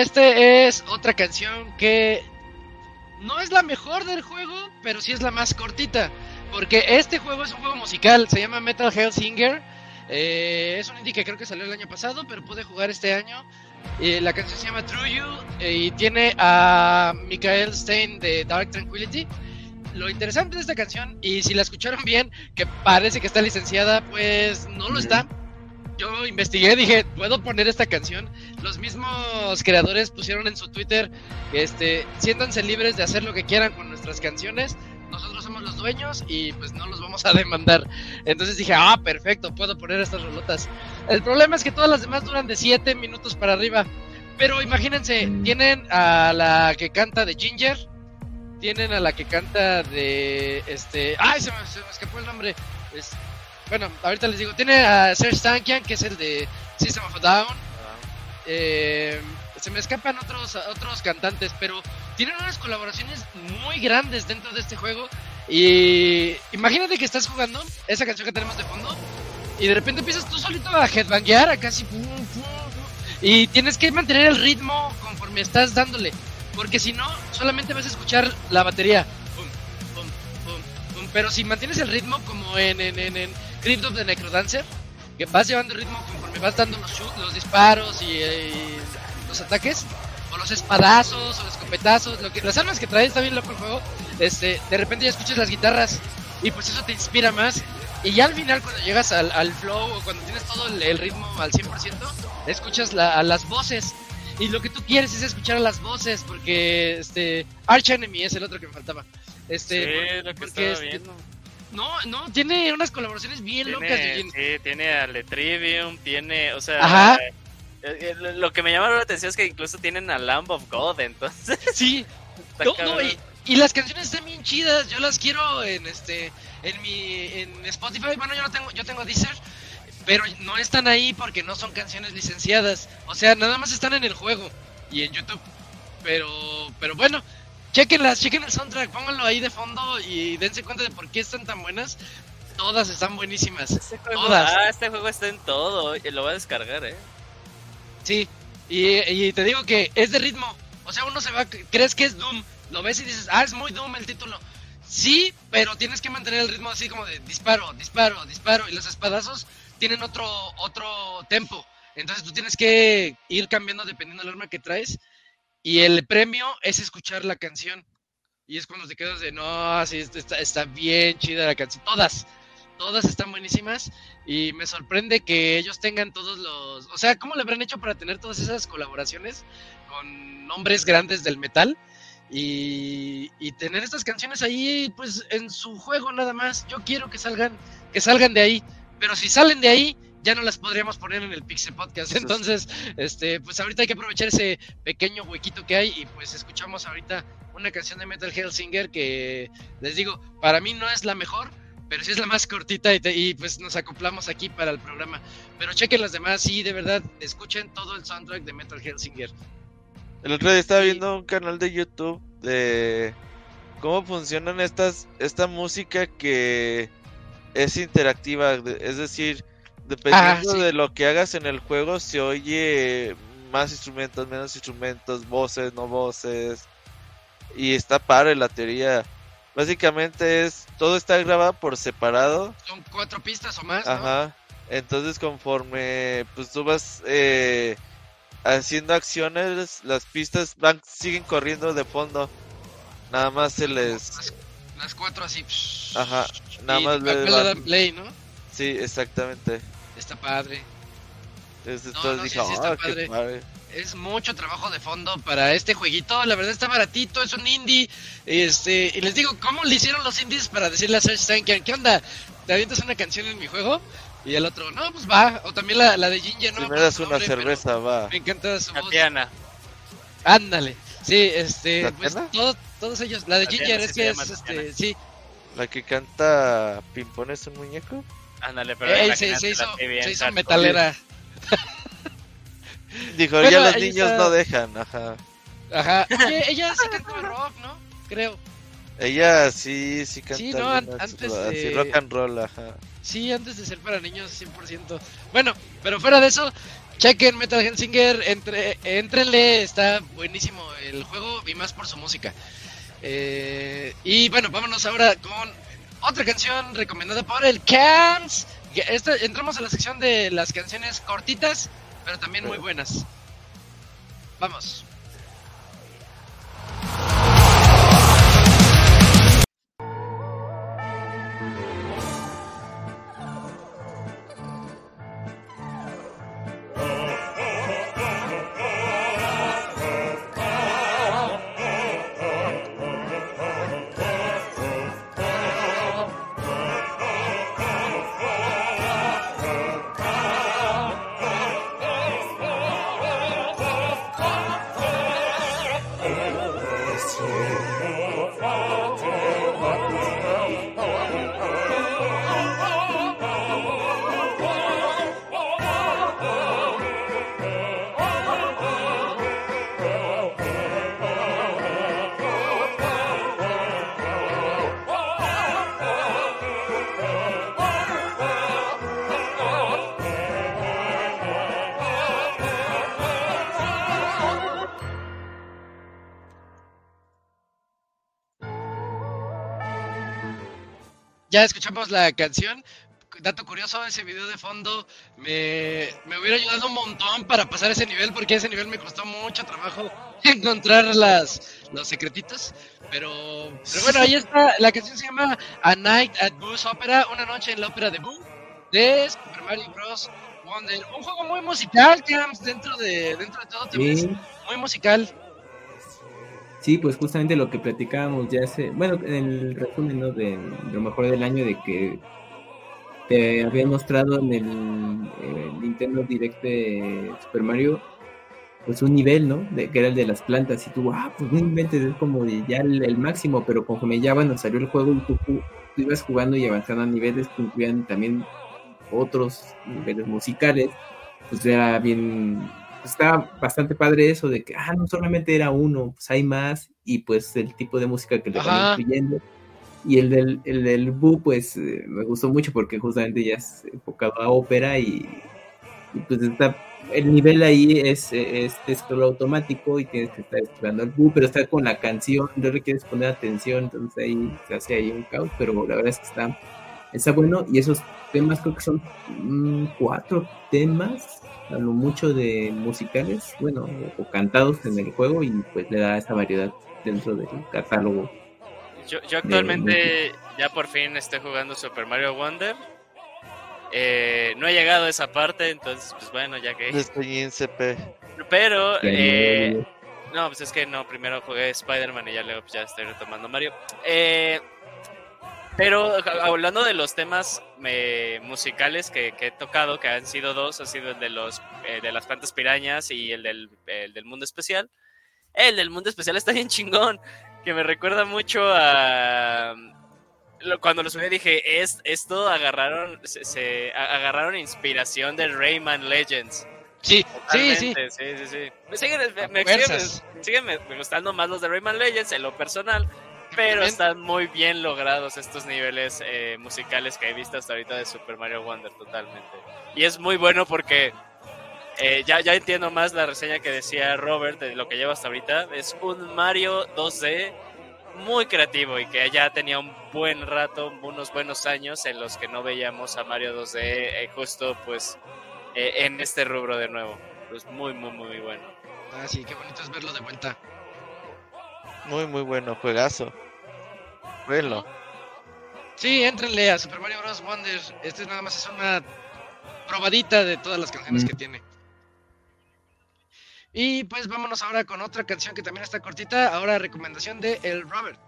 Este es otra canción que no es la mejor del juego, pero sí es la más cortita. Porque este juego es un juego musical, se llama Metal Hellsinger. Eh, es un indie que creo que salió el año pasado, pero pude jugar este año. Eh, la canción se llama True You eh, y tiene a Michael Stein de Dark Tranquility. Lo interesante de esta canción, y si la escucharon bien, que parece que está licenciada, pues no lo está. Yo investigué, dije, ¿puedo poner esta canción? Los mismos creadores pusieron en su Twitter, este, siéntanse libres de hacer lo que quieran con nuestras canciones. Nosotros somos los dueños y pues no los vamos a demandar. Entonces dije, ah, perfecto, puedo poner estas rolotas. El problema es que todas las demás duran de 7 minutos para arriba. Pero imagínense, tienen a la que canta de Ginger, tienen a la que canta de este, ay, se me, se me escapó el nombre. Es- bueno, ahorita les digo, tiene a Serge Tankian, que es el de System of a Down. Eh, se me escapan otros otros cantantes, pero tienen unas colaboraciones muy grandes dentro de este juego. Y imagínate que estás jugando esa canción que tenemos de fondo y de repente empiezas tú solito a headbanguear, a casi pum, pum, pum, y tienes que mantener el ritmo conforme estás dándole, porque si no solamente vas a escuchar la batería. Pum, pum, pum, pum. Pero si mantienes el ritmo como en, en, en, en Crypt of the Necrodancer, que vas llevando el ritmo conforme vas dando los, shoot- los disparos y, y los ataques, o los espadazos, o los escopetazos, lo que, las armas que traes, está bien loco el juego, este, de repente ya escuchas las guitarras y pues eso te inspira más. Y ya al final cuando llegas al, al flow o cuando tienes todo el, el ritmo al 100%, escuchas la- a las voces. Y lo que tú quieres es escuchar a las voces porque este Arch Enemy es el otro que me faltaba. Este, sí, por- lo que porque estaba este, viendo. No, no, tiene unas colaboraciones bien locas. Sí, tiene a Letrivium, tiene, o sea, Ajá. eh, eh, lo- que me llama la atención es que incluso tienen a Lamb of God, entonces Sí, No, no, y, y las canciones están bien chidas. Yo las quiero en este en mi en Spotify. Bueno, yo no tengo yo tengo Deezer, pero no están ahí porque no son canciones licenciadas. O sea, nada más están en el juego y en YouTube. Pero pero bueno, chequenlas, chequen el soundtrack, pónganlo ahí de fondo y dense cuenta de por qué están tan buenas. Todas están buenísimas. Este juego, todas. ah, este juego está en todo, lo voy a descargar, eh. Sí, y, y te digo que es de ritmo. O sea, uno se va, crees que es Doom, lo ves y dices, ah, es muy Doom el título. Sí, pero tienes que mantener el ritmo así como de disparo, disparo, disparo. Y los espadazos tienen otro, otro tempo. Entonces tú tienes que ir cambiando dependiendo del arma que traes. Y el premio es escuchar la canción. Y es cuando te quedas de, no, así está, está bien chida la canción. Todas, todas están buenísimas. Y me sorprende que ellos tengan todos los... O sea, ¿cómo le habrán hecho para tener todas esas colaboraciones con nombres grandes del metal? Y, y tener estas canciones ahí, pues, en su juego nada más. Yo quiero que salgan, que salgan de ahí. Pero si salen de ahí, ya no las podríamos poner en el Pixel Podcast. Entonces, este, pues ahorita hay que aprovechar ese pequeño huequito que hay. Y pues escuchamos ahorita una canción de Metal Hellsinger que, les digo, para mí no es la mejor, pero sí es la más cortita y, te- y, pues nos acoplamos aquí para el programa. Pero chequen las demás, sí, de verdad, escuchen todo el soundtrack de Metal Hellsinger. El otro día estaba Sí. viendo un canal de YouTube de cómo funcionan estas esta música que es interactiva, es decir, dependiendo Ah, sí. de lo que hagas en el juego se oye más instrumentos, menos instrumentos, voces, no voces. Y está padre la teoría. Básicamente es todo está grabado por separado. Son cuatro pistas o más, ¿no? Ajá. Entonces conforme pues tú vas eh, haciendo acciones, las pistas van siguen corriendo de fondo. Nada más se les Las, las cuatro así. Ajá, nada y más le play, ¿no? Sí, exactamente. Está padre. Entonces No, no, sí, dije, sí está "Ah, qué padre". padre". Es mucho trabajo de fondo para este jueguito. La verdad está baratito, es un indie. Este, y les digo, ¿cómo le hicieron los indies para decirle a Serge Tankian, ¿qué onda? ¿Te avientas una canción en mi juego? Y el otro, no, pues va. O también la, la de Ginger, no Si me das una nombre, cerveza, va. Me encanta su voz. Tatiana. Ándale. Sí, este, ¿La pues Tatiana? todos, ellos. La de Tatiana, Ginger es que es, este, sí. La que canta Pimpón es un muñeco. Ándale, pero Ey, se, hizo, se metalera. Dijo, Bueno, ya los niños está. no dejan, ajá. Ajá. Oye, ella sí cantaba rock, ¿no? Creo. Ella sí, sí canta Sí, no, an- antes de- sí, rock and roll, ajá. Sí, antes de ser para niños 100%. Bueno, pero fuera de eso, Chequen Metal Hellsinger, entre, entrenle, está buenísimo el juego y más por su música. Eh, y bueno, vámonos ahora con otra canción recomendada por el Cams. Esta- entramos a la sección de las canciones cortitas, pero también muy buenas. Vamos. Ya escuchamos la canción. Dato curioso, ese video de fondo me, me hubiera ayudado un montón para pasar ese nivel, porque ese nivel me costó mucho trabajo encontrar las, los secretitos. Pero, pero bueno, ahí está. La canción se llama A Night at Boo's Opera, una noche en la ópera de Boo, de Super Mario Bros. Wonder. Un juego muy musical, Cams, dentro de, dentro de todo, también es Sí, muy musical. Sí, pues justamente lo que platicábamos ya hace, bueno, en el resumen, ¿no? De lo mejor del año, de que te había mostrado en el, eh, Nintendo Direct de Super Mario, pues un nivel, ¿no? De, que era el de las plantas, y tú, ah, pues no inventes, es como ya el, máximo, pero conforme ya, bueno, salió el juego y tú, tú ibas jugando y avanzando a niveles que también otros niveles musicales, pues era bien, pues estaba bastante padre eso de que, ah, no solamente era uno, pues hay más, y pues el tipo de música que le van incluyendo. Y el del, el del Boo, pues eh, me gustó mucho porque justamente ya es enfocado a ópera y, y, pues está, el nivel ahí es, es scroll automático y tienes que estar esperando al Boo, pero está con la canción, no le quieres poner atención, entonces ahí se hace ahí un caos, pero la verdad es que está, está bueno y esos temas creo que son mm, cuatro temas a lo mucho de musicales, bueno, o, o cantados en el juego y pues le da esa variedad dentro del catálogo. Yo, yo actualmente ya por fin estoy jugando Super Mario Wonder. Eh, no he llegado a esa parte, entonces pues bueno, ya que... Estoy en CP. Pero... Eh, No, pues es que no, primero jugué Spider-Man y ya luego pues, ya estoy retomando Mario. Eh, pero ja- hablando de los temas eh, musicales que, que he tocado, que han sido dos, ha sido el de los eh, de las plantas pirañas y el del, el del mundo especial. El del mundo especial está bien chingón, que me recuerda mucho a cuando lo subí dije, es, esto agarraron, se, agarraron inspiración de Rayman Legends. Sí, sí, sí. Sí, sí, sí. Me siguen, me, siguen- me siguen me gustando más los de Rayman Legends en lo personal, pero También- están muy bien logrados estos niveles eh, musicales que he visto hasta ahorita de Super Mario Wonder, totalmente. Y es muy bueno porque eh, ya, ya entiendo más la reseña que decía Robert de lo que lleva hasta ahorita. Es un Mario 2D muy creativo y que ya tenía un buen rato, unos buenos años en los que no veíamos a Mario 2D eh, justo pues eh, en este rubro de nuevo. Pues muy, muy, muy bueno. Ah, sí, qué bonito es verlo de vuelta. Muy, muy bueno, juegazo. Bueno, Sí, éntrenle a Super Mario Bros. Wonder. Este nada más es una probadita de todas las canciones Mm. que tiene. Y pues vámonos ahora con otra canción que también está cortita. Ahora recomendación de El Robert.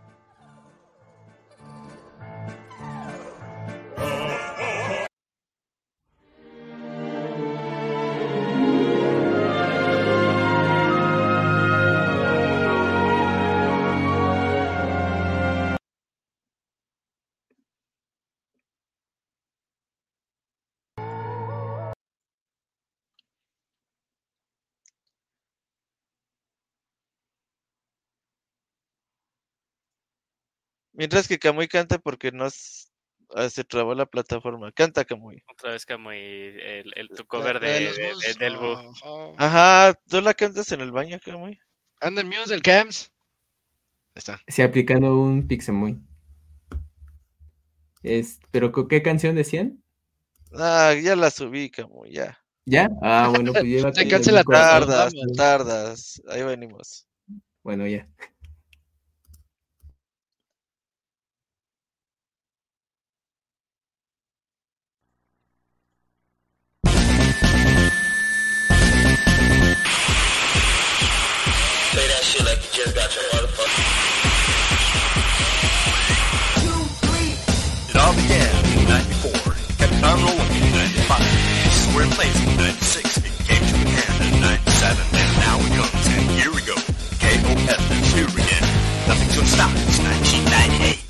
Mientras que Kamui canta porque no, Ah, se trabó la plataforma. Canta, Camuy. Otra vez como el, el, tu La- cover la de, los de- de- del Bu. Oh, oh. Ajá, ¿tú la cantas en el baño, Camuy? Muse del Camps. Ahí está. Sí, aplicando un Pixemoy. Es, ¿pero con qué canción decían? Ah, ya la subí, Camuy, ya. ¿Ya? Ah, bueno, pues lleva Se aquí cancela. Tardas, tardas. Ahí venimos. Bueno, ya. It all began in 94, kept on rolling in 95, square plays in 96, it came to an end in 97, and now it comes, and here we go. KOF is here again. Nothing's gonna stop us, 1998.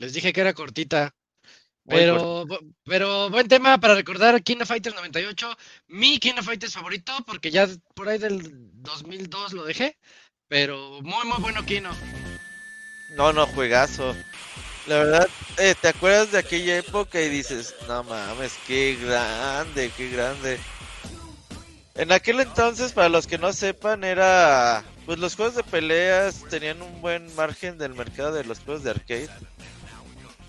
Les dije que era cortita. Pero, pero buen tema para recordar King of Fighters 98. Mi King of Fighters favorito, porque ya por ahí del 2002 lo dejé. Pero muy, muy bueno Kino. No, no, juegazo. La verdad, eh, ¿te acuerdas de aquella época y dices, no mames, qué grande, qué grande? En aquel entonces, para los que no sepan, era, pues los juegos de peleas tenían un buen margen del mercado de los juegos de arcade.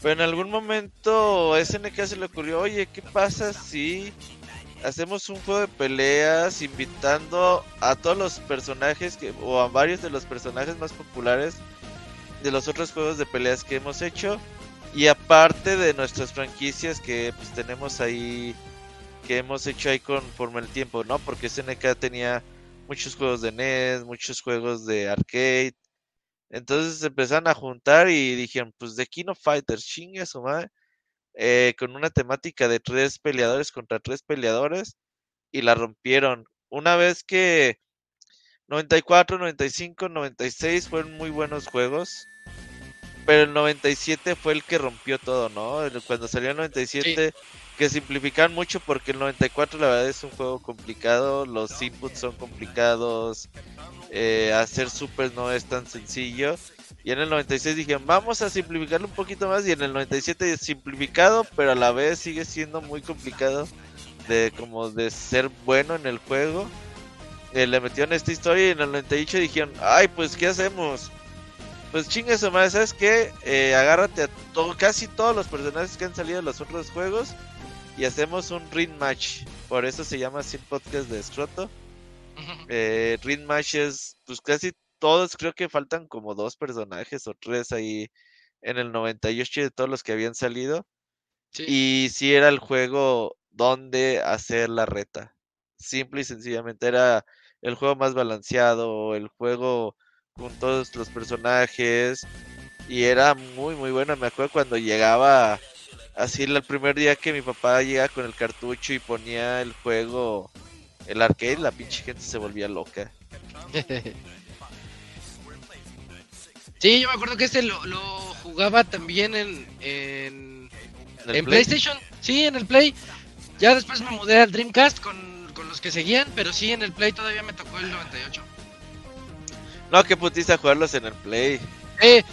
Pero en algún momento SNK se le ocurrió, oye, ¿qué pasa si hacemos un juego de peleas invitando a todos los personajes que, o a varios de los personajes más populares de los otros juegos de peleas que hemos hecho y aparte de nuestras franquicias que pues tenemos ahí que hemos hecho ahí conforme el tiempo, ¿no? Porque SNK tenía muchos juegos de NES, muchos juegos de arcade. Entonces se empezaron a juntar y dijeron, pues de Kino Fighters, chingue su madre, eh, con una temática de tres peleadores contra tres peleadores y la rompieron. Una vez que 94, 95, 96 fueron muy buenos juegos. Pero el 97 fue el que rompió todo, ¿no? Cuando salió el 97, que simplificaron mucho porque el 94 la verdad es un juego complicado, los inputs son complicados, eh, hacer super no es tan sencillo. Y en el 96 dijeron, vamos a simplificarlo un poquito más. Y en el 97 es simplificado, pero a la vez sigue siendo muy complicado de como de ser bueno en el juego. Eh, le metieron esta historia y en el 98 dijeron, ay, pues, ¿qué hacemos? Pues chingue su madre, ¿sabes qué? Eh, agárrate a casi todos los personajes que han salido de los otros juegos y hacemos un ring match. Por eso se llama así el podcast de Scroto. Eh, ring match es, pues casi todos, creo que faltan como dos personajes o tres ahí en el 98 de todos los que habían salido. Sí. Y si era el juego donde hacer la reta. Simple y sencillamente era el juego más balanceado, el juego con todos los personajes. Y era muy, muy bueno. Me acuerdo cuando llegaba así el primer día que mi papá llega con el cartucho y ponía el juego, el arcade, la pinche gente se volvía loca. Sí, yo me acuerdo que este lo, lo jugaba también en, en, En el en Play. PlayStation. Sí, en el Play. Ya después me mudé al Dreamcast con, con los que seguían, pero sí, en el Play todavía me tocó el 98. No, que putiza jugarlos en el Play. Eh,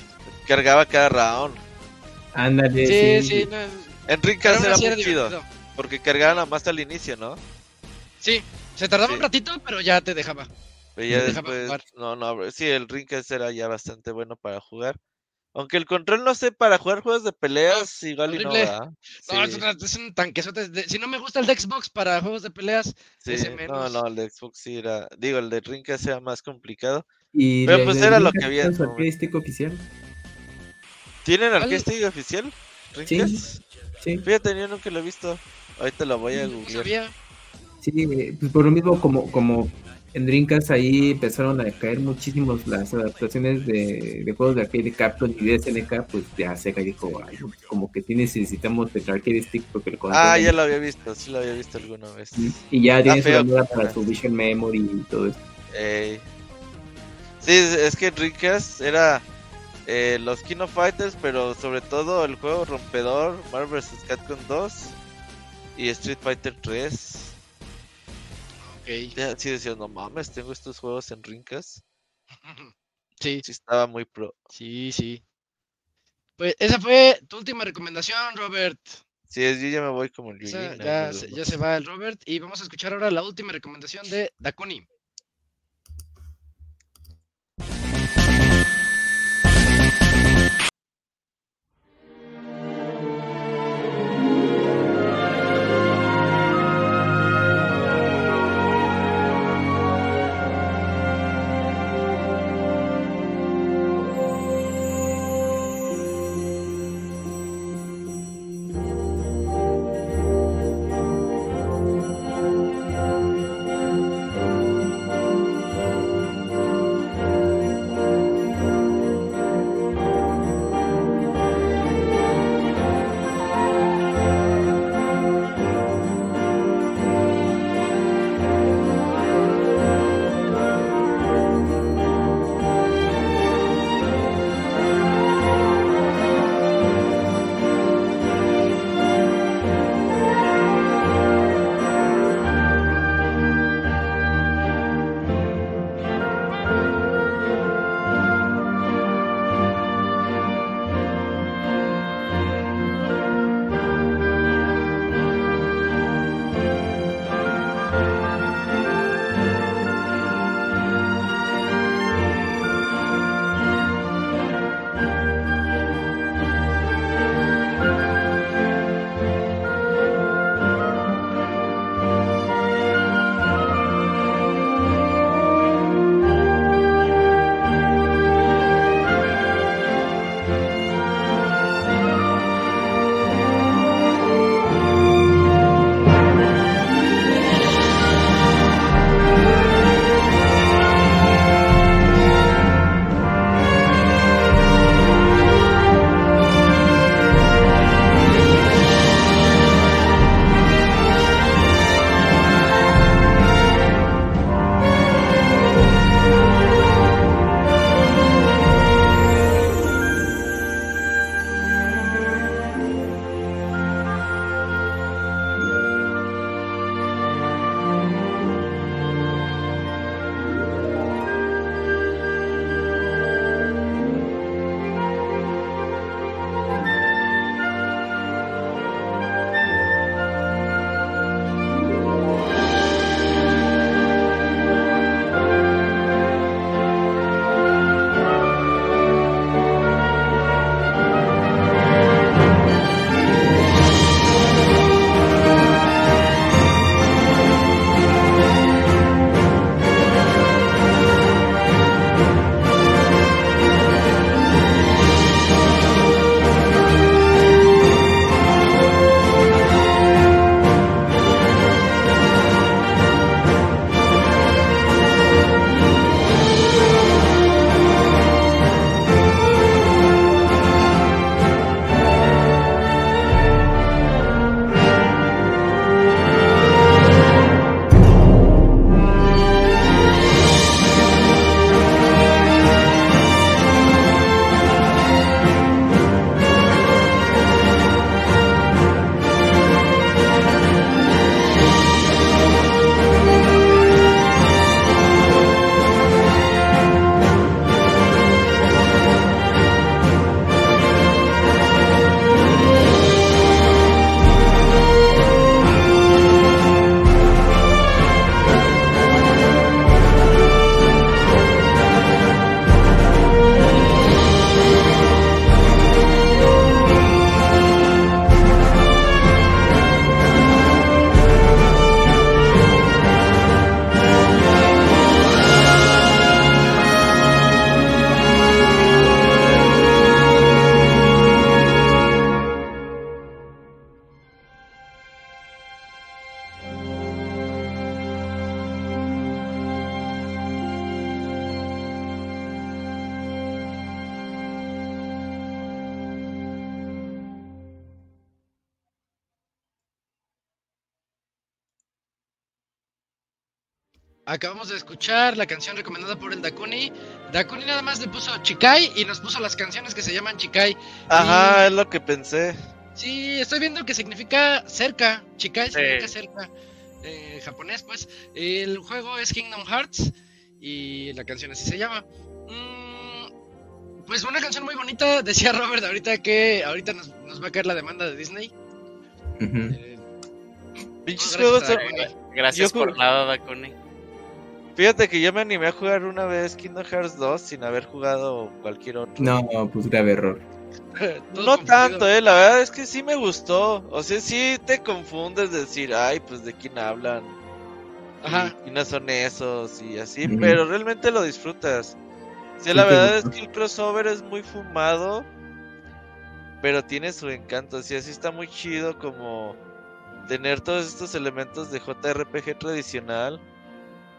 Cargaba cada round. Ándale, sí, sí. sí, no, En Dreamcast era muy chido. Porque cargaba nada más al inicio, ¿no? Sí, se tardaba Sí. un ratito, pero ya te dejaba. Pero ya Te después, no, no, sí, el Dreamcast era ya bastante bueno para jugar. Aunque el control, no sé, para jugar juegos de peleas, igual y no, horrible. ¿verdad? No, es, Sí, una- es un tanquesote. de- Si no me gusta el de Xbox para juegos de peleas, sí, ese no, menos. no, el de Xbox sí era, digo, el de Dreamcast era más complicado. Y Pero de- pues de era lo que había stick oficial. ¿Tienen stick oficial? Sí. ¿Dreamcast? Sí, Fíjate, yo nunca lo he visto. Ahorita lo voy a no googlear. sabía. sí, pues por lo mismo como, como en Dreamcast ahí empezaron a caer muchísimos las adaptaciones de, de juegos de arcade de Capcom y de SNK, pues ya Sega dijo, "Ay, como que sí necesitamos el arcade stick porque el control Ah, ya lo había visto, sí lo había visto alguna vez. y ya tiene su bandera para su Vision Memory y todo eso. Sí, es es que Dreamcast era eh, los Kino Fighters, pero sobre todo el juego rompedor, Marvel vs. Capcom 2 y Street Fighter 3. Ok. Ya, sí decías, no mames, tengo estos juegos en Dreamcast. Sí, Sí estaba muy pro. sí, sí. Pues esa fue tu última recomendación, Robert. Sí, es, yo ya me voy como el Esa- Yujin, ya, se, ya se va el Robert y vamos a escuchar ahora la última recomendación de Dakuni. Acabamos de escuchar la canción recomendada por el Dakuni. Dakuni nada más le puso Chikai y nos puso las canciones que se llaman Chikai. Ajá, Y- es lo que pensé. Sí, estoy viendo que significa cerca. Chikai Sí. significa cerca. eh, En japonés, pues. El juego es Kingdom Hearts y la canción así se llama. Mm, pues una canción muy bonita. Decía Robert ahorita que ahorita nos, nos va a caer la demanda de Disney. Eh, Pinches gracias Yo por nada, Dakuni. Fíjate que yo me animé a jugar una vez Kingdom Hearts 2 sin haber jugado cualquier otro. No, pues grave error. No tanto, eh, la verdad es que sí me gustó. O sea, sí te confundes de decir, ay, pues de quién hablan. Ajá. Y quiénes son esos y así, pero realmente lo disfrutas. Sí, Sí, la verdad es que el crossover es muy fumado, pero tiene su encanto. Sí, así está muy chido como tener todos estos elementos de JRPG tradicional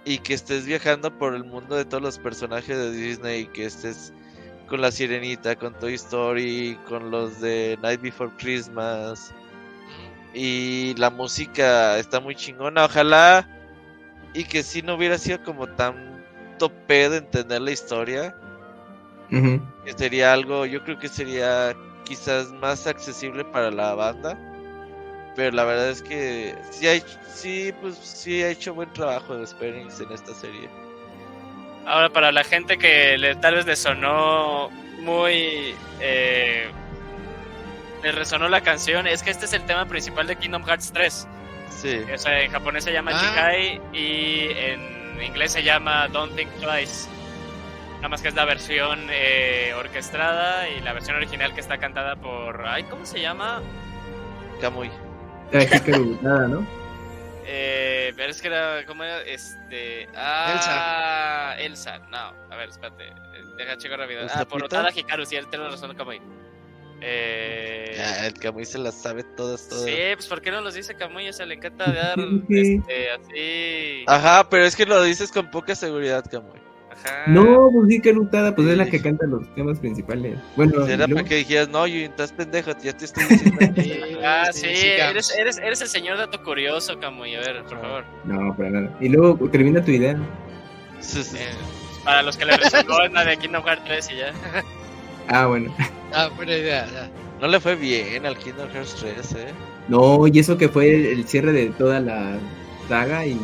y que estés viajando por el mundo de todos los personajes de Disney, que estés con la Sirenita, con Toy Story, con los de Night Before Christmas. Y la música está muy chingona. Ojalá y que si no hubiera sido como tan tope de entender la historia. Que sería algo, yo creo que sería quizás más accesible para la banda. Pero la verdad es que sí ha hecho, sí, pues sí ha hecho buen trabajo de Enix en esta serie. Ahora, para la gente que le, tal vez le sonó muy. Eh, le resonó la canción, es que este es el tema principal de Kingdom Hearts 3. Sí. O sea, en japonés se llama Ah. Chikai y en inglés se llama Don't Think Twice. Nada más que es la versión eh, orquestada y la versión original que está cantada por. Ay, ¿cómo se llama? Kamui. ¿No? Eh, pero es que era. ¿Cómo era? Este. Ah, Elsa. No, a ver, espérate. eh, Deja checar rápido. ¿El Ah, por? Otada Hikaru, sí, él tiene razón, Kamui. Eh. Ah, el Kamui se las sabe todas, todas. Sí, pues ¿por qué no los dice Kamui? O sea, le encanta dar este, así. Ajá, pero es que lo dices con poca seguridad, Kamui. Ajá. No, pues Hikaru Utada, pues es la Sí. que canta los temas principales. Bueno, luego- para que dijeras, no, Yui, estás pendejo, ya te estoy diciendo. Ah, sí, Cam. eres, eres, eres el señor dato curioso, Kamui. A ver, por favor. No, para nada. Y luego termina tu idea. Sí, sí, sí. Eh, para los que le en la de Kingdom Hearts 3 y ya. Ah, bueno. Ah, buena idea. ya. No le fue bien al Kingdom Hearts 3, eh. No, y eso que fue el cierre de toda la saga y.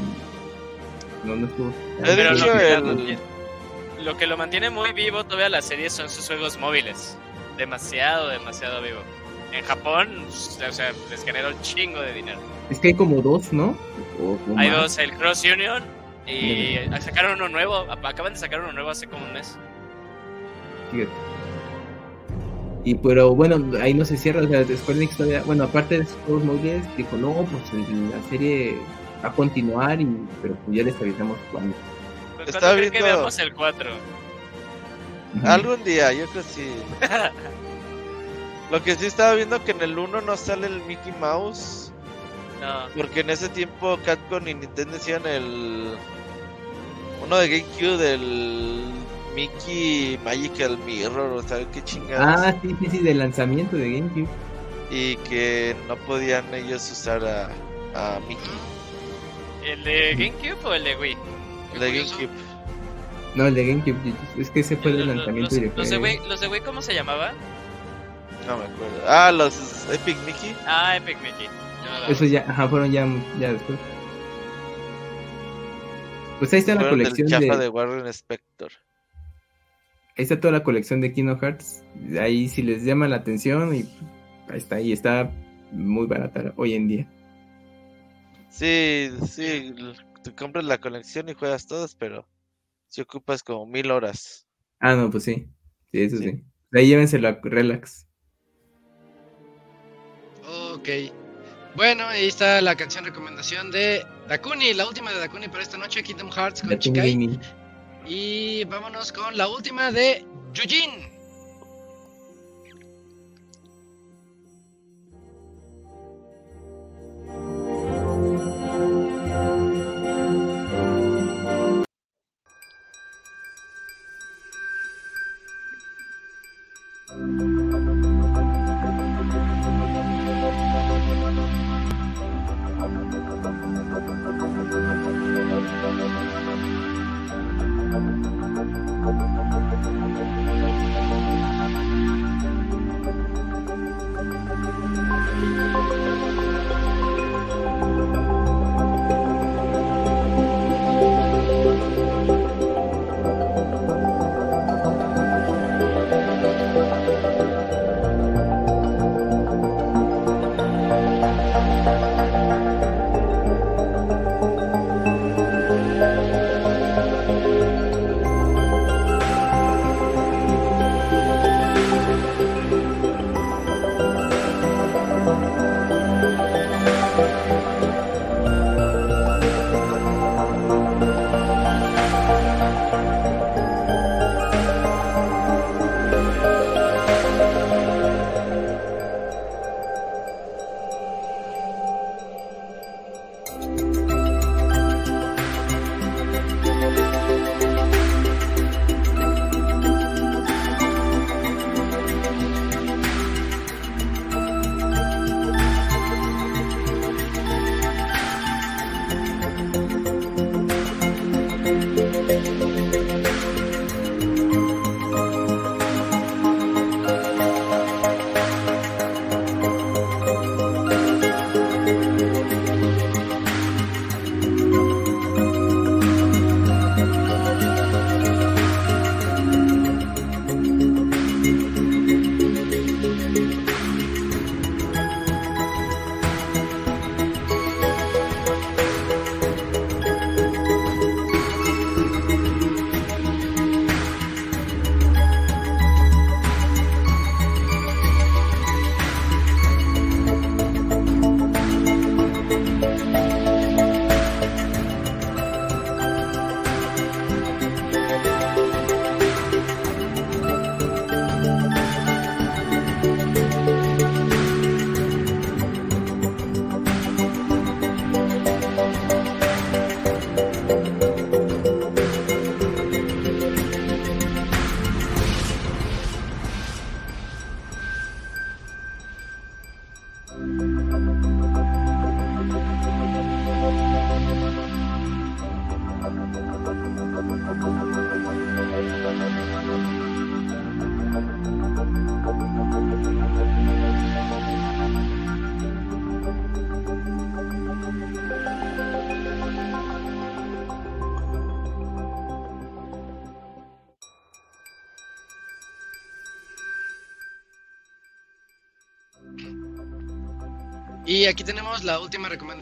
No, no estuvo. Pero el- lo que lo mantiene muy vivo todavía la serie son sus juegos móviles. Demasiado, demasiado vivo. En Japón, o sea, les generó un chingo de dinero. Es que hay como dos, ¿no? O- o Hay dos, el Cross Union y sacaron uno nuevo. Acaban de sacar uno nuevo hace como un mes. Fíjate. Y pero bueno, ahí no se cierra, o sea, Square Enix todavía, bueno, aparte de esos juegos móviles, dijo, no, pues la serie va a continuar, y, pero pues ya les avisamos cuándo. Estaba ¿Cuándo que viendo- veamos el 4? Algún día, yo creo que sí. Lo que sí estaba viendo que en el 1 no sale el Mickey Mouse. No. Porque en ese tiempo Capcom y Nintendo hacían el. Uno de GameCube del Mickey Magical Mirror, o sea, qué chingados. Ah, sí, sí, sí, del lanzamiento de GameCube. Y que no podían ellos usar a, a Mickey. ¿El de GameCube o el de Wii? El de. GameCube. No, el de GameCube, es que ese fue el lanzamiento los, y los de Wii, los de Wii, ¿cómo se llamaban? No me acuerdo. Ah, los Epic Mickey. Ah, Epic Mickey. No, Eso ya, ajá, fueron ya, ya después. Pues ahí está la del colección chafa de, de Warren Spector. ahí está toda la colección de Kingdom Hearts. Ahí si les llama la atención y ahí está, y está muy barata hoy en día. Sí, sí, tú compras la colección y juegas todos, pero si ocupas como mil horas. Ah, no, pues sí. Sí, eso sí. Sí. Ahí llévenselo relax. Ok. Bueno, ahí está la canción recomendación de Dakuni, la última de Dakuni para esta noche, Kingdom Hearts con Chikai. Y vámonos con la última de Yujin.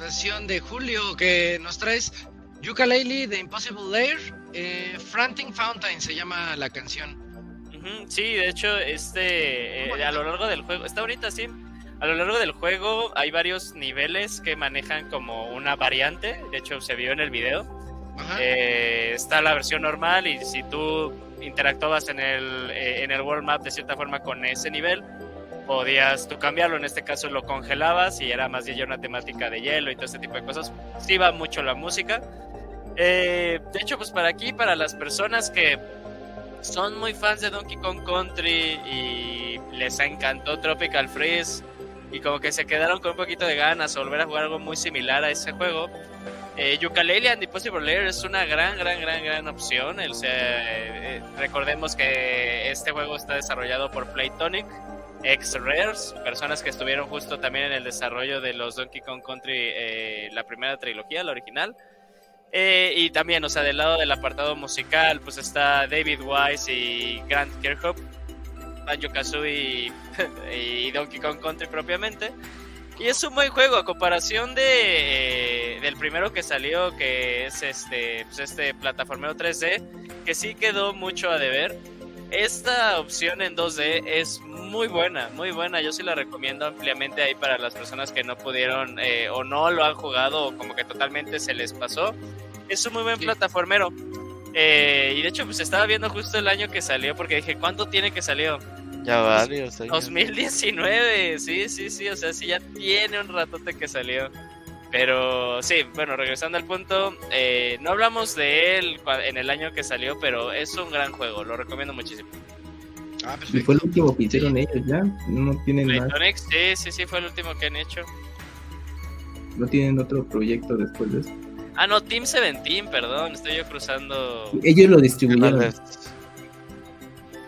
Recomendación de Julio que nos traes Yooka-Laylee de Impossible Lair, eh, Frantic Fountain se llama la canción. Sí, de hecho, este eh, a lo largo del juego, está bonita, sí. A lo largo del juego hay varios niveles que manejan como una variante. De hecho, se vio en el video. Eh, está la versión normal y si tú interactuabas en el, eh, en el World Map de cierta forma con ese nivel, podías tú cambiarlo. En este caso lo congelabas y era más ya una temática de hielo y todo este tipo de cosas. Sí va mucho la música. Eh, de hecho, pues para aquí, para las personas que son muy fans de Donkey Kong Country y les encantó Tropical Freeze y como que se quedaron con un poquito de ganas volver a jugar algo muy similar a ese juego, eh, Yooka-Laylee and Impossible Lair es una gran, gran, gran, gran opción. O sea, eh, eh, recordemos que este juego está desarrollado por Playtonic, ex Rares, personas que estuvieron justo también en el desarrollo de los Donkey Kong Country, eh, la primera trilogía, la original. Eh, y también, o sea, del lado del apartado musical, pues está David Wise y Grant Kirkhope, Banjo Kazooie y, y Donkey Kong Country propiamente. Y es un buen juego a comparación de eh, del primero que salió, que es este, pues este plataformero 3D, que sí quedó mucho a deber. Esta opción en 2D es muy buena, muy buena. Yo sí la recomiendo ampliamente ahí para las personas que no pudieron eh, o no lo han jugado o como que totalmente se les pasó. Es un muy buen Sí. plataformero. Eh, y de hecho, pues estaba viendo justo el año que salió porque dije, ¿cuánto tiene que salió? Ya varios años. 2019, sí, sí, sí, o sea, sí ya tiene un ratote que salió. Pero sí, bueno, regresando al punto, eh, no hablamos de él en el año que salió, pero es un gran juego, lo recomiendo muchísimo. Ah, Y fue el último que hicieron ellos ya. No tienen más. Playtonics, sí, sí, sí, fue el último que han hecho. No tienen otro proyecto después de eso. Ah, no, Team 17, perdón, estoy yo cruzando. Ellos lo distribuyeron.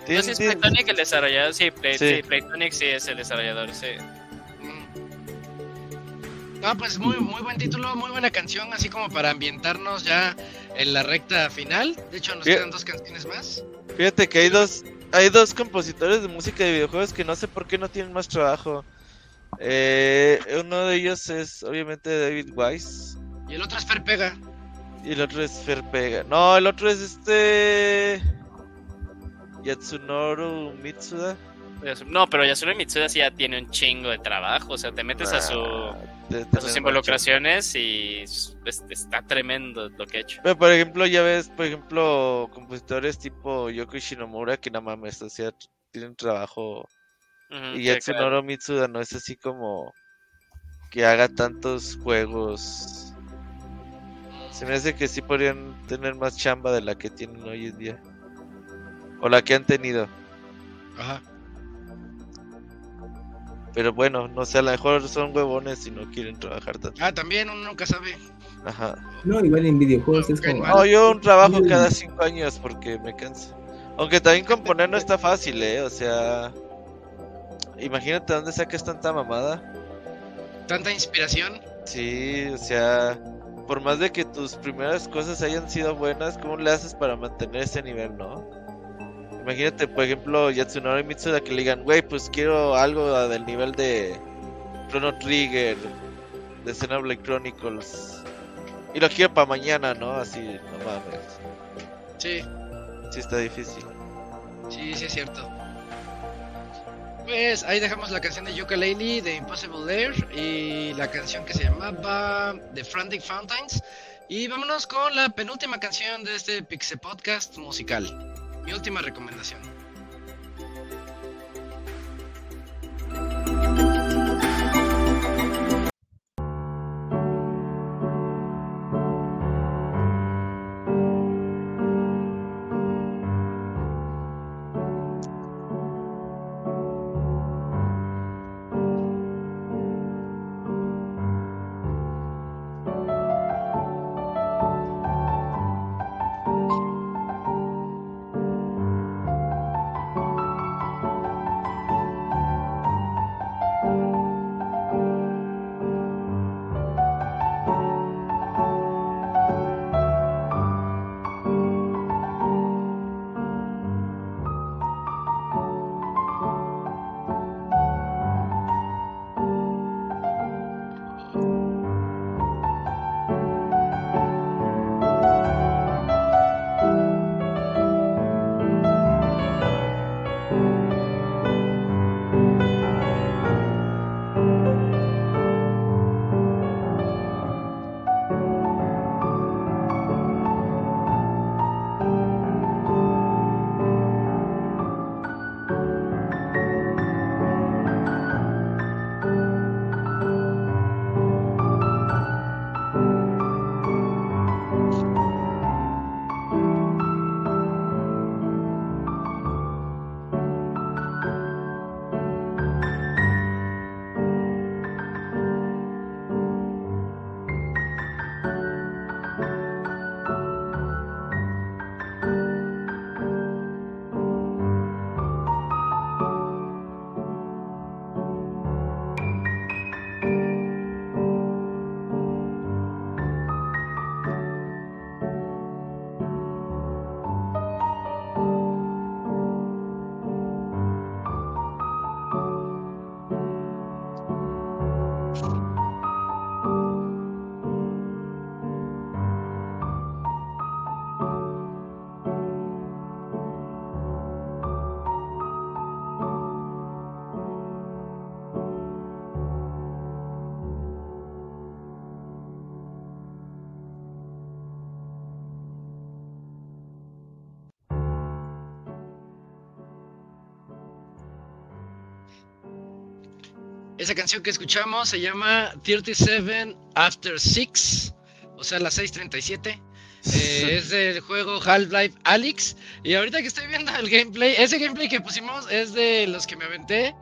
Entonces, Playtonic el desarrollador, sí, Play- Sí. sí, Playtonic sí es el desarrollador, sí. No, pues muy, muy buen título, muy buena canción, así como para ambientarnos ya en la recta final. De hecho, nos quedan dos canciones más. Fíjate que hay dos, hay dos compositores de música de videojuegos que no sé por qué no tienen más trabajo. Eh, uno de ellos es obviamente David Wise Y el otro es Fer Pega. y el otro es Fer Pega. No, el otro es este Yatsunoro Mitsuda. No, pero Yasuro Mitsuda sí ya tiene un chingo de trabajo, o sea, te metes a su... De sus mucho. involucraciones y es- está tremendo lo que ha hecho. Pero por ejemplo, ya ves, por ejemplo, compositores tipo Yoko Shinomura que no mames, o sea, tienen trabajo Ujú, Y sí, Yatsunoro claro. Mitsuda no es así como que haga tantos juegos. Se me hace que sí podrían tener más chamba de la que tienen hoy en día. O la que han tenido. Ajá. Pero bueno, no sé, a lo mejor son huevones y no quieren trabajar tanto. Ah, también uno nunca sabe. Ajá. No, igual en videojuegos es Ok, como. No, yo un trabajo cada cinco años porque me canso. Aunque también componer no está fácil, eh. O sea, imagínate dónde sacas tanta mamada. Tanta inspiración. Sí, o sea, por más de que tus primeras cosas hayan sido buenas, ¿cómo le haces para mantener ese nivel, no? Imagínate, por ejemplo, Yatsunori Mitsuda que le digan, güey, pues quiero algo del nivel de Chrono Trigger, de Xenoblade Chronicles. Y lo quiero para mañana, ¿no? Así, no mames. Sí, Sí está difícil. sí, sí es cierto. Pues ahí dejamos la canción de Yooka-Laylee de Impossible Lair y la canción que se llamaba The Frantic Fountains. Y vámonos con la penúltima canción de este Pixel Podcast musical. Mi última recomendación. Esa canción que escuchamos se llama 37 After 6, o sea, las 6:37. Eh, es del juego Half-Life Alyx. Y ahorita que estoy viendo el gameplay, ese gameplay que pusimos es de los que me aventé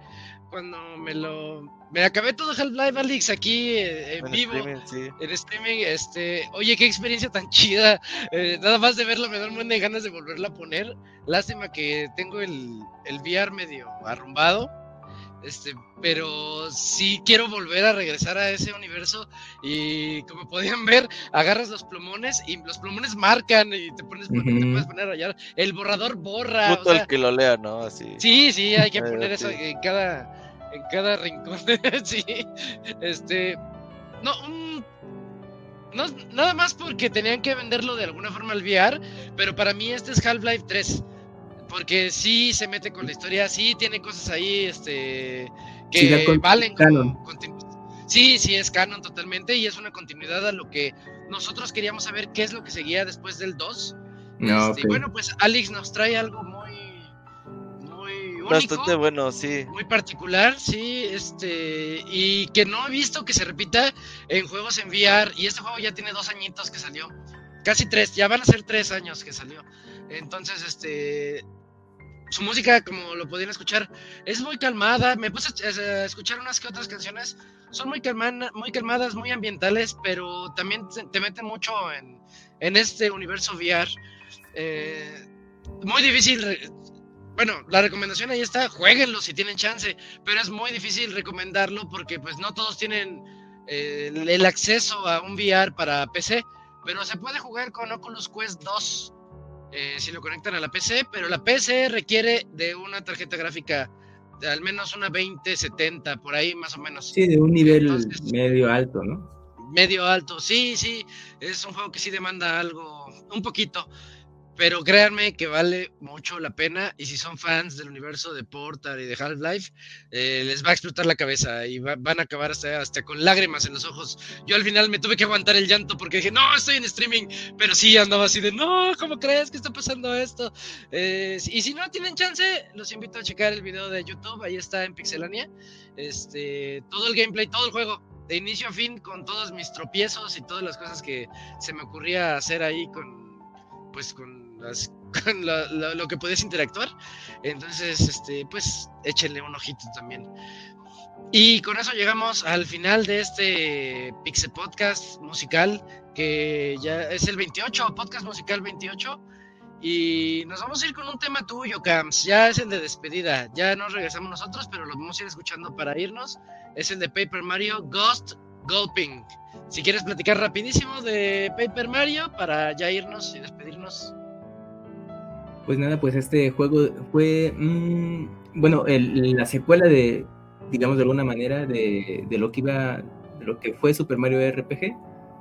cuando me lo. Me acabé todo Half-Life Alyx aquí eh, en En vivo. streaming, sí. En streaming, este, oye, qué experiencia tan chida. Eh, nada más de verlo me da un montón de ganas de volverla a poner. Lástima que tengo el, el VR medio arrumbado. Este, pero sí quiero volver a regresar a ese universo. Y como podían ver, agarras los plumones y los plumones marcan y te pones te Ujú. puedes poner a rayar. El borrador borra. o Puto sea, el que lo lea, ¿no? Así. Sí, sí, hay que Eh, poner eso en cada, en cada rincón. sí, este, no, un- no, nada más porque tenían que venderlo de alguna forma al VR, pero para mí este es Half-Life 3. Porque sí se mete con la historia, sí tiene cosas ahí, este, que Sí, ya con- valen canon. como Sí, sí, es canon totalmente y es una continuidad a lo que nosotros queríamos saber qué es lo que seguía después del 2. No, Este, y ok. bueno, pues Alex nos trae algo muy, muy único, Bastante bueno, sí. muy particular, sí, este, y que no he visto que se repita en juegos en VR. Y este juego ya tiene dos añitos que salió, casi tres, ya van a ser tres años que salió. Entonces, este, su música, como lo podían escuchar, es muy calmada. Me puse a escuchar unas que otras canciones. Son muy, calmadas, muy ambientales, pero también te, te meten mucho en, este universo VR. Eh, muy difícil. Bueno, la recomendación ahí está, jueguenlo si tienen chance, pero es muy difícil recomendarlo porque pues no todos tienen eh, el acceso a un VR para PC, pero se puede jugar con Oculus Quest 2 eh, si lo conectan a la PC, pero la PC requiere de una tarjeta gráfica de al menos una 2070, por ahí más o menos. Sí, de un nivel Entonces- medio alto, ¿no? Medio alto, sí, sí, es un juego que sí demanda algo, un poquito, pero créanme que vale mucho la pena y si son fans del universo de Portal y de Half-Life, eh, les va a explotar la cabeza y va- van a acabar hasta, hasta con lágrimas en los ojos. Yo al final me tuve que aguantar el llanto porque dije, no, estoy en streaming, pero sí andaba así de, no, ¿cómo crees que está pasando esto? Eh, y si no tienen chance, los invito a checar el video de YouTube, ahí está en Pixelania, este, todo el gameplay, todo el juego de inicio a fin con todos mis tropiezos y todas las cosas que se me ocurría hacer ahí con pues con con lo que podías interactuar entonces este pues échenle un ojito también y con eso llegamos al final de este Pixel Podcast musical que ya es el 28 podcast musical 28 y nos vamos a ir con un tema tuyo, Cams. Ya es el de despedida. Ya no regresamos nosotros, pero lo vamos a ir escuchando para irnos es el de Paper Mario Ghost Gulping. Si quieres platicar rapidísimo de Paper Mario para ya irnos y despedirnos. Pues nada, pues este juego fue, mm, bueno, el- la secuela de, digamos de alguna manera, de, de lo que iba, de lo que fue Super Mario RPG,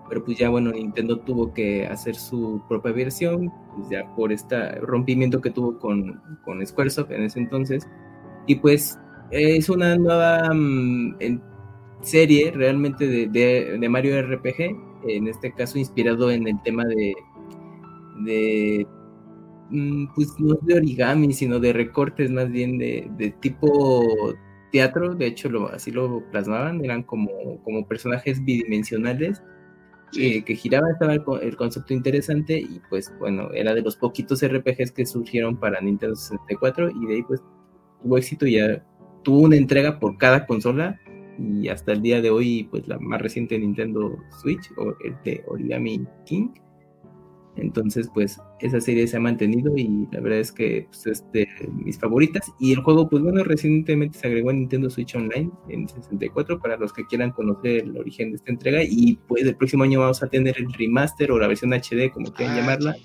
pero pues ya bueno, Nintendo tuvo que hacer su propia versión, pues ya por este rompimiento que tuvo con, con Squaresoft en ese entonces, y pues es una nueva mm, en- serie realmente de, de- de Mario RPG, en este caso inspirado en el tema de, de pues no de origami, sino de recortes más bien de, de tipo teatro, de hecho lo, así lo plasmaban, eran como, como personajes bidimensionales eh, que giraban, estaba el, el concepto interesante y pues bueno, era de los poquitos RPGs que surgieron para Nintendo 64 y de ahí pues tuvo éxito y ya tuvo una entrega por cada consola y hasta el día de hoy pues la más reciente Nintendo Switch o el de Origami King entonces, pues, esa serie se ha mantenido y la verdad es que pues, es de mis favoritas. Y el juego, pues bueno, recientemente se agregó a Nintendo Switch Online en 64 para los que quieran conocer el origen de esta entrega. Y pues el próximo año vamos a tener el remaster o la versión HD, como quieran Ah, llamarla,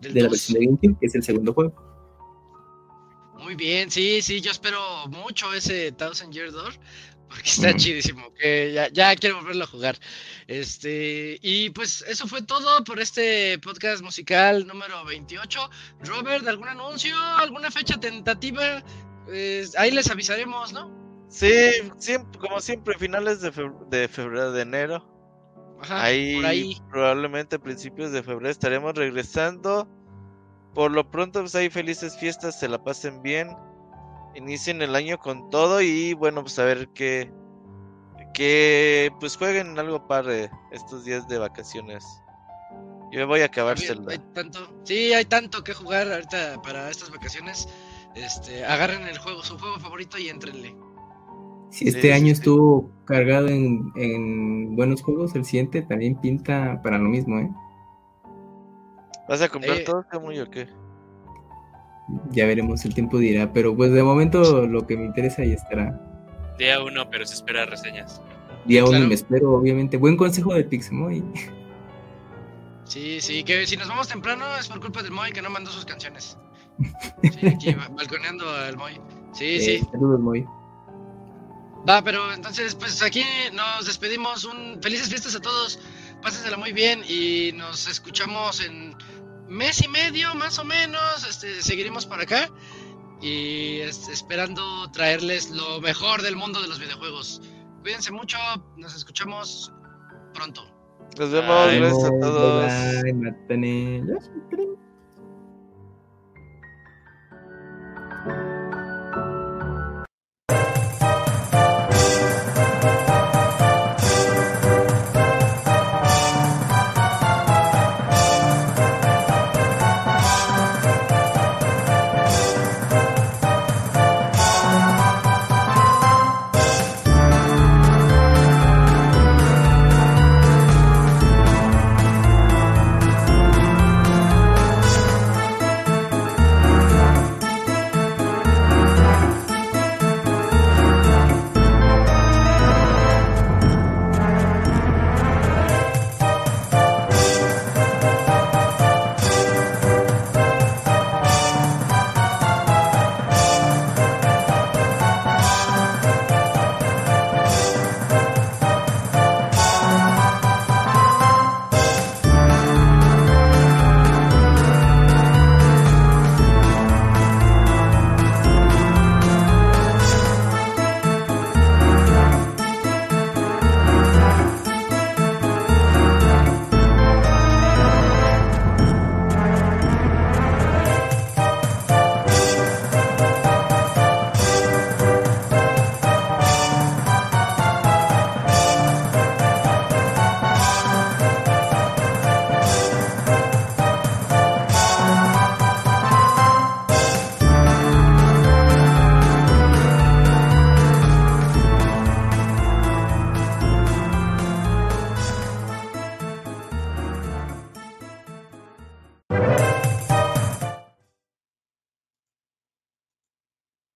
de la 2. versión de GameCube, que es el segundo juego. Muy bien, sí, sí, yo espero mucho ese Thousand Year Door. Porque está chidísimo, que ya, ya quiero volverlo a jugar. Este, y pues eso fue todo por este podcast musical número 28. Robert, ¿algún anuncio? ¿Alguna fecha tentativa? Pues, ahí les avisaremos, ¿no? Sí, siempre, como siempre, finales de febrero, de enero. Ajá, ahí, por ahí. probablemente a principios de febrero estaremos regresando. Por lo pronto, pues ahí felices fiestas, se la pasen bien. Inicien el año con todo y bueno, pues a ver qué, que pues jueguen algo padre estos días de vacaciones. Yo me voy a acabar Zelda. Hay tanto, sí, hay tanto que jugar ahorita para estas vacaciones. Este, agarren el juego, su juego favorito y entrenle. Si este sí, año sí. estuvo cargado en, en buenos juegos, el siguiente también pinta para lo mismo, ¿eh? ¿Vas a comprar Eh, todo, Camuy, o qué? Ya veremos, el tiempo dirá. Pero pues de momento lo que me interesa ya estará. Día uno, pero se espera reseñas. Día uno Claro. me espero, obviamente. Buen consejo de Pixemoy. Sí, sí, que si nos vamos temprano es por culpa del Moy que no mandó sus canciones. Sí, aquí ba- balconeando al Moy. Sí, Eh, sí. Saludos, Moy. Va, pero entonces, pues aquí nos despedimos. Un felices fiestas a todos. Pásensela muy bien y nos escuchamos en mes y medio más o menos este, seguiremos para acá y esperando traerles lo mejor del mundo de los videojuegos. Cuídense mucho, nos escuchamos pronto. Nos vemos, bye, gracias a todos. Bye, bye,